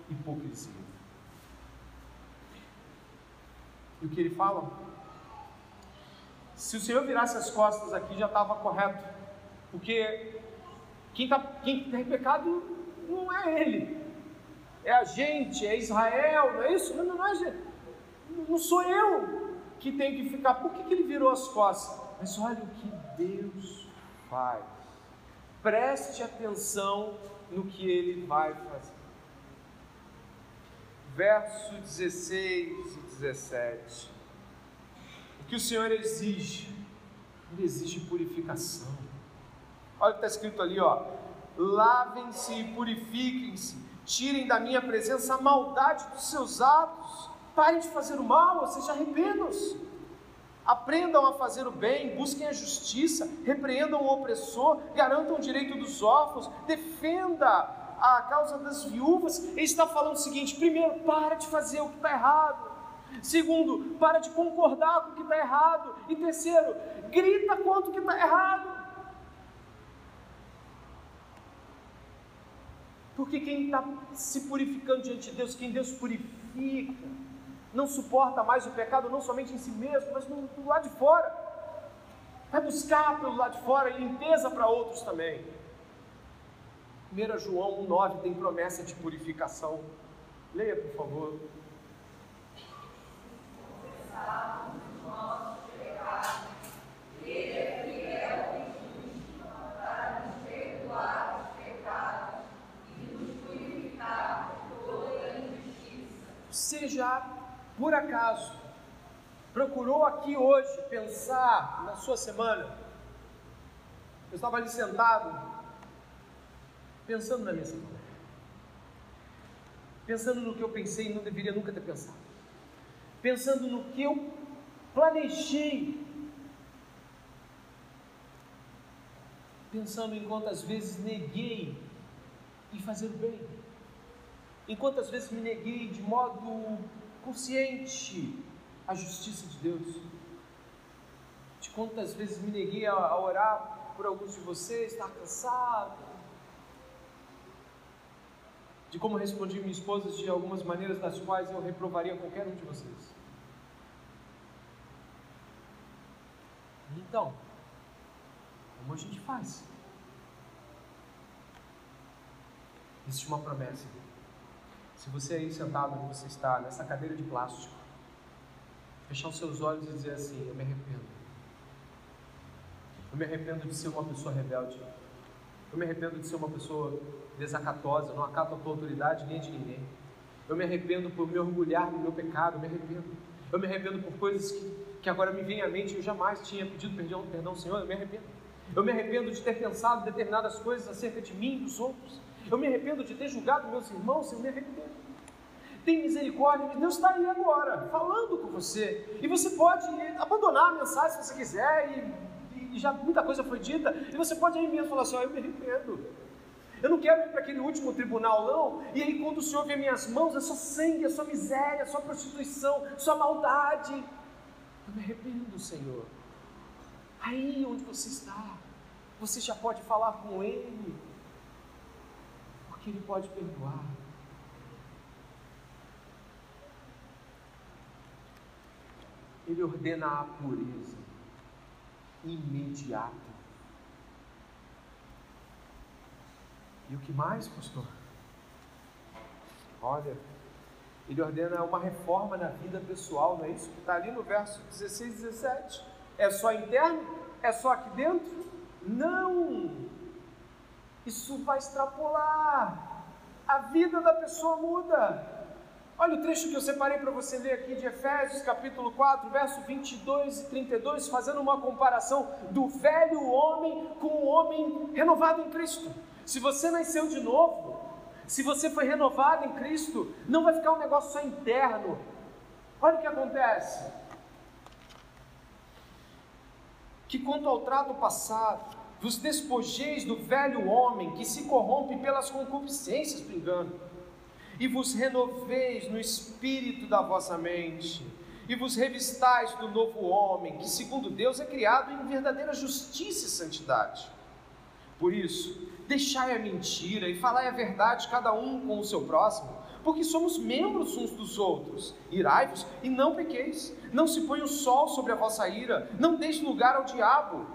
Speaker 1: hipocrisia. E o que ele fala? Se o Senhor virasse as costas aqui, já estava correto. Porque quem, tá, quem tem pecado não é ele, é a gente, é Israel, não é isso? Não, não, é, não sou eu que tenho que ficar. Por que, que ele virou as costas? Mas olha o que Deus faz. Preste atenção no que ele vai fazer. Verso 16 e 17 que o Senhor exige? Ele exige purificação. Olha o que está escrito ali, ó. Lavem-se e purifiquem-se, tirem da minha presença a maldade dos seus atos, parem de fazer o mal, ou seja, arrependam-se. Aprendam a fazer o bem, busquem a justiça, repreendam o opressor, garantam o direito dos órfãos, defenda a causa das viúvas. Ele está falando o seguinte: primeiro, para de fazer o que está errado. Segundo, para de concordar com o que está errado. E terceiro, grita quanto que está errado. Porque quem está se purificando diante de Deus, quem Deus purifica, não suporta mais o pecado, não somente em si mesmo, mas no, do lado de fora. Vai buscar pelo lado de fora limpeza para outros também. 1 João 1,9 tem promessa de purificação. Leia, por favor. Você já, por acaso, procurou aqui hoje pensar na sua semana? Eu estava ali sentado, pensando na minha semana. pensando no que eu pensei e não deveria nunca ter pensado, pensando no que eu planejei, pensando em quantas vezes neguei e fazer o bem, em quantas vezes me neguei de modo consciente à justiça de Deus, de quantas vezes me neguei a, a orar por alguns de vocês, estar cansado, de como respondi minha esposa de algumas maneiras das quais eu reprovaria qualquer um de vocês. Então, como a gente faz? Existe uma promessa. Se você aí sentado onde você está, nessa cadeira de plástico, fechar os seus olhos e dizer assim: Eu me arrependo. Eu me arrependo de ser uma pessoa rebelde. Eu me arrependo de ser uma pessoa desacatosa, não acato a tua autoridade nem de ninguém. Eu me arrependo por me orgulhar do meu pecado, eu me arrependo. Eu me arrependo por coisas que, que agora me vêm à mente e eu jamais tinha pedido perdão, perdão, Senhor, eu me arrependo. Eu me arrependo de ter pensado determinadas coisas acerca de mim e dos outros. Eu me arrependo de ter julgado meus irmãos, eu me arrependo. Tem misericórdia, Deus está aí agora, falando com você. E você pode abandonar a mensagem se você quiser e e já muita coisa foi dita, e você pode aí mesmo falar assim: oh, eu me arrependo. Eu não quero ir para aquele último tribunal, não. E aí, quando o Senhor vê minhas mãos, é só sangue, é só miséria, é só prostituição, é só maldade. Eu me arrependo, Senhor. Aí onde você está, você já pode falar com Ele, porque Ele pode perdoar. Ele ordena a pureza imediato. E o que mais, pastor? Olha, ele ordena uma reforma na vida pessoal, não é isso? Está ali no verso 16 e 17. É só interno? É só aqui dentro? Não! Isso vai extrapolar. A vida da pessoa muda. Olha o trecho que eu separei para você ler aqui de Efésios, capítulo 4, verso 22 e 32, fazendo uma comparação do velho homem com o homem renovado em Cristo. Se você nasceu de novo, se você foi renovado em Cristo, não vai ficar um negócio só interno. Olha o que acontece. Que quanto ao trato passado, vos despojeis do velho homem que se corrompe pelas concupiscências do engano e vos renoveis no espírito da vossa mente, e vos revistais do novo homem, que segundo Deus é criado em verdadeira justiça e santidade. Por isso, deixai a mentira e falai a verdade cada um com o seu próximo, porque somos membros uns dos outros. Irai-vos e não pequeis. Não se põe o sol sobre a vossa ira, não deixe lugar ao diabo.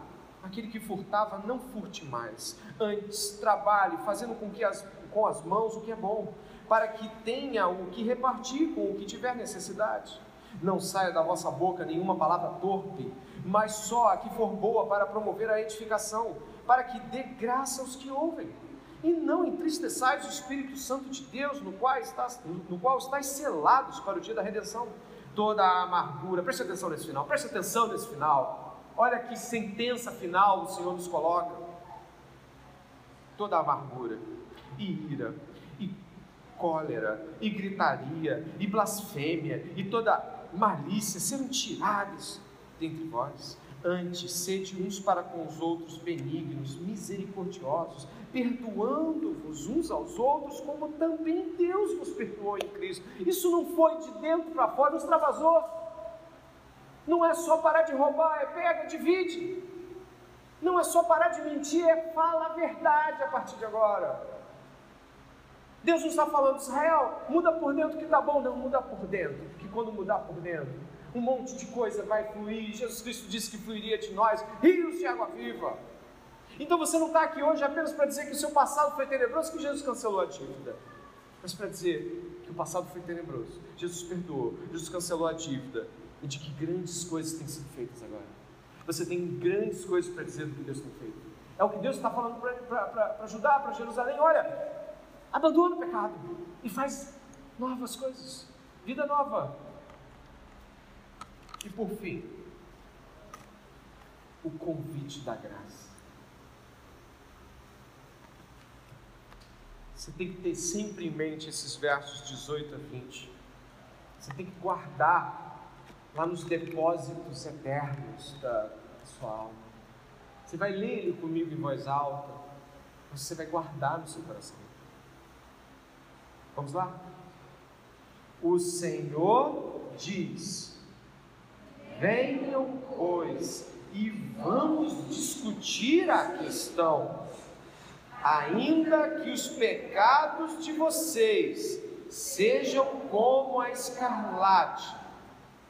Speaker 1: Aquele que furtava, não furte mais. Antes, trabalhe, fazendo com que as, com as mãos o que é bom para que tenha o que repartir com o que tiver necessidade. Não saia da vossa boca nenhuma palavra torpe, mas só a que for boa para promover a edificação, para que dê graça aos que ouvem. E não entristeçais o Espírito Santo de Deus, no qual, estás, no qual estáis selados para o dia da redenção. Toda a amargura, preste atenção nesse final, preste atenção nesse final. Olha que sentença final o Senhor nos coloca. Toda a amargura e ira cólera, e gritaria, e blasfêmia, e toda malícia serão tirados dentre vós. Antes, sede uns para com os outros benignos, misericordiosos, perdoando-vos uns aos outros, como também Deus vos perdoou em Cristo. Isso não foi de dentro para fora, não extravasou. Não é só parar de roubar, é pega, divide. Não é só parar de mentir, é fala a verdade a partir de agora. Deus não está falando, Israel, muda por dentro que está bom, não, muda por dentro, porque quando mudar por dentro, um monte de coisa vai fluir. Jesus Cristo disse que fluiria de nós rios de água viva. Então você não está aqui hoje apenas para dizer que o seu passado foi tenebroso, que Jesus cancelou a dívida, mas para dizer que o passado foi tenebroso. Jesus perdoou, Jesus cancelou a dívida e de que grandes coisas têm sido feitas agora. Você tem grandes coisas para dizer do que Deus tem feito. É o que Deus está falando para ajudar para Jerusalém. Olha, abandona o pecado e faz novas coisas, vida nova. E por fim, o convite da graça. Você tem que ter sempre em mente esses versos 18 a 20. Você tem que guardar lá nos depósitos eternos da, sua alma. Você vai ler ele comigo em voz alta, você vai guardar no seu coração. Vamos lá? O Senhor diz: Venham, pois, e vamos discutir a questão. Ainda que os pecados de vocês sejam como a escarlate,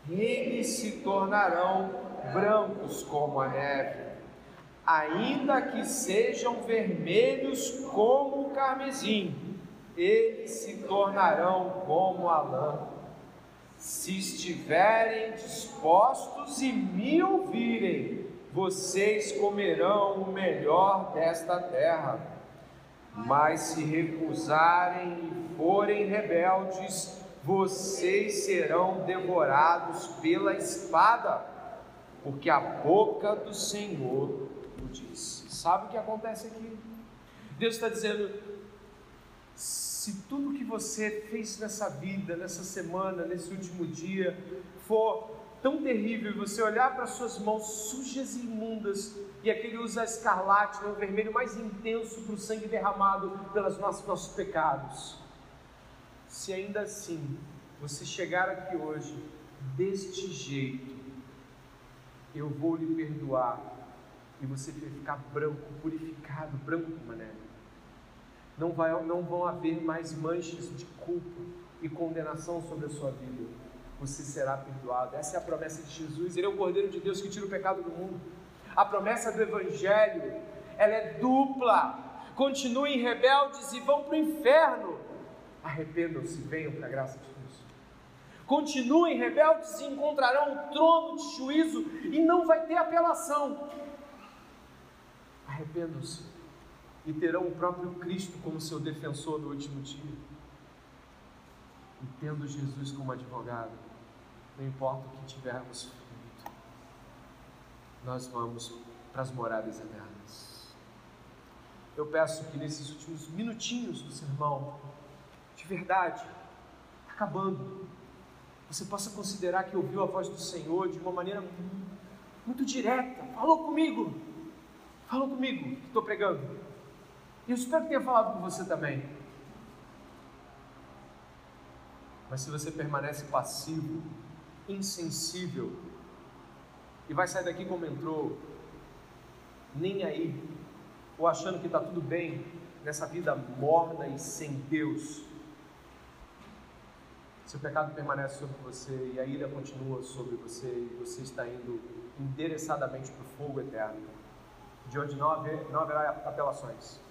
Speaker 1: eles se tornarão brancos como a neve ainda que sejam vermelhos como o carmesim, eles se tornarão como a lã. Se estiverem dispostos e me ouvirem, vocês comerão o melhor desta terra. Mas se recusarem e forem rebeldes, vocês serão devorados pela espada, porque a boca do Senhor disse. Sabe o que acontece aqui? Deus está dizendo: se tudo que você fez nessa vida, nessa semana, nesse último dia, for tão terrível e você olhar para suas mãos sujas e imundas e aquele usa escarlate, né, o vermelho mais intenso para o sangue derramado pelos nossos, nossos pecados. Se ainda assim você chegar aqui hoje deste jeito, eu vou lhe perdoar e você ficar branco, purificado, branco como neve. Não, vai, não vão haver mais manchas de culpa e condenação sobre a sua vida. Você será perdoado. Essa é a promessa de Jesus. Ele é o Cordeiro de Deus que tira o pecado do mundo. A promessa do Evangelho, ela é dupla. Continuem rebeldes e vão para o inferno. Arrependam-se, venham para a graça de Deus. Continuem rebeldes e encontrarão o trono de juízo e não vai ter apelação arrependam-se e terão o próprio Cristo como seu defensor no último dia. E tendo Jesus como advogado, não importa o que tivermos feito, nós vamos para as moradas eternas. Eu peço que nesses últimos minutinhos do sermão, de verdade, acabando, você possa considerar que ouviu a voz do Senhor de uma maneira muito direta, falou comigo, Falou comigo que estou pregando. Eu espero que tenha falado com você também. Mas se você permanece passivo, insensível, e vai sair daqui como entrou, nem aí, ou achando que está tudo bem nessa vida morna e sem Deus, seu pecado permanece sobre você e a ira continua sobre você e você está indo endereçadamente para o fogo eterno de onde não haverá apelações.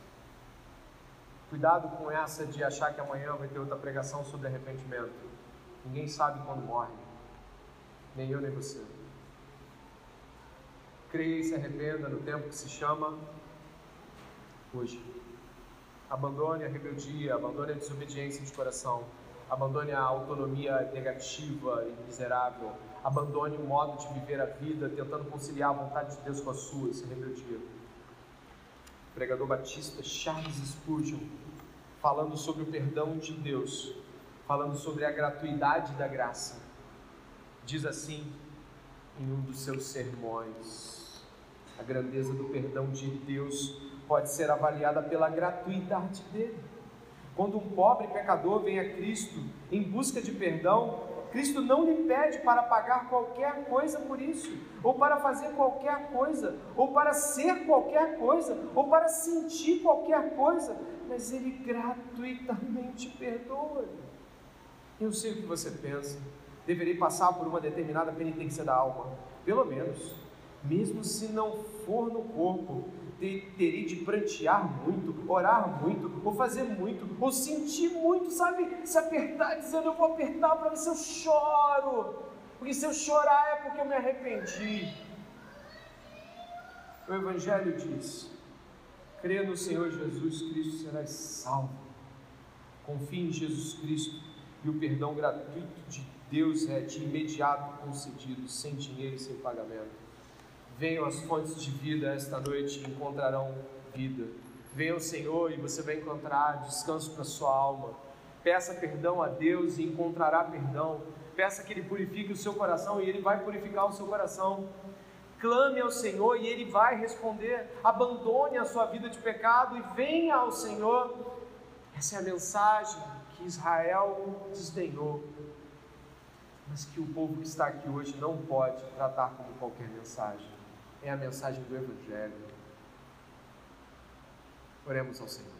Speaker 1: Cuidado com essa de achar que amanhã vai ter outra pregação sobre arrependimento. Ninguém sabe quando morre, nem eu nem você. Creia e se arrependa no tempo que se chama hoje. Abandone a rebeldia, abandone a desobediência de coração, abandone a autonomia negativa e miserável, abandone o modo de viver a vida tentando conciliar a vontade de Deus com a sua, esse rebeldia. Pregador batista Charles Spurgeon, falando sobre o perdão de Deus, falando sobre a gratuidade da graça, diz assim em um dos seus sermões: a grandeza do perdão de Deus pode ser avaliada pela gratuidade dele. Quando um pobre pecador vem a Cristo em busca de perdão, Cristo não lhe pede para pagar qualquer coisa por isso, ou para fazer qualquer coisa, ou para ser qualquer coisa, ou para sentir qualquer coisa, mas Ele gratuitamente perdoa. Eu sei o que você pensa. Deverei passar por uma determinada penitência da alma, pelo menos, mesmo se não for no corpo, terei de prantear muito, orar muito, ou fazer muito, ou sentir muito, sabe? Se apertar, dizendo eu vou apertar para ver se eu choro, porque se eu chorar é porque eu me arrependi. O Evangelho diz: crê no Senhor Jesus Cristo, serás salvo. Confie em Jesus Cristo e o perdão gratuito de Deus é de imediato concedido, sem dinheiro e sem pagamento. Venham as fontes de vida esta noite e encontrarão vida. Venha ao Senhor e você vai encontrar descanso para sua alma. Peça perdão a Deus e encontrará perdão. Peça que Ele purifique o seu coração e Ele vai purificar o seu coração. Clame ao Senhor e Ele vai responder. Abandone a sua vida de pecado e venha ao Senhor. Essa é a mensagem que Israel desdenhou, mas que o povo que está aqui hoje não pode tratar como qualquer mensagem. É a mensagem do Evangelho. Oremos ao Senhor.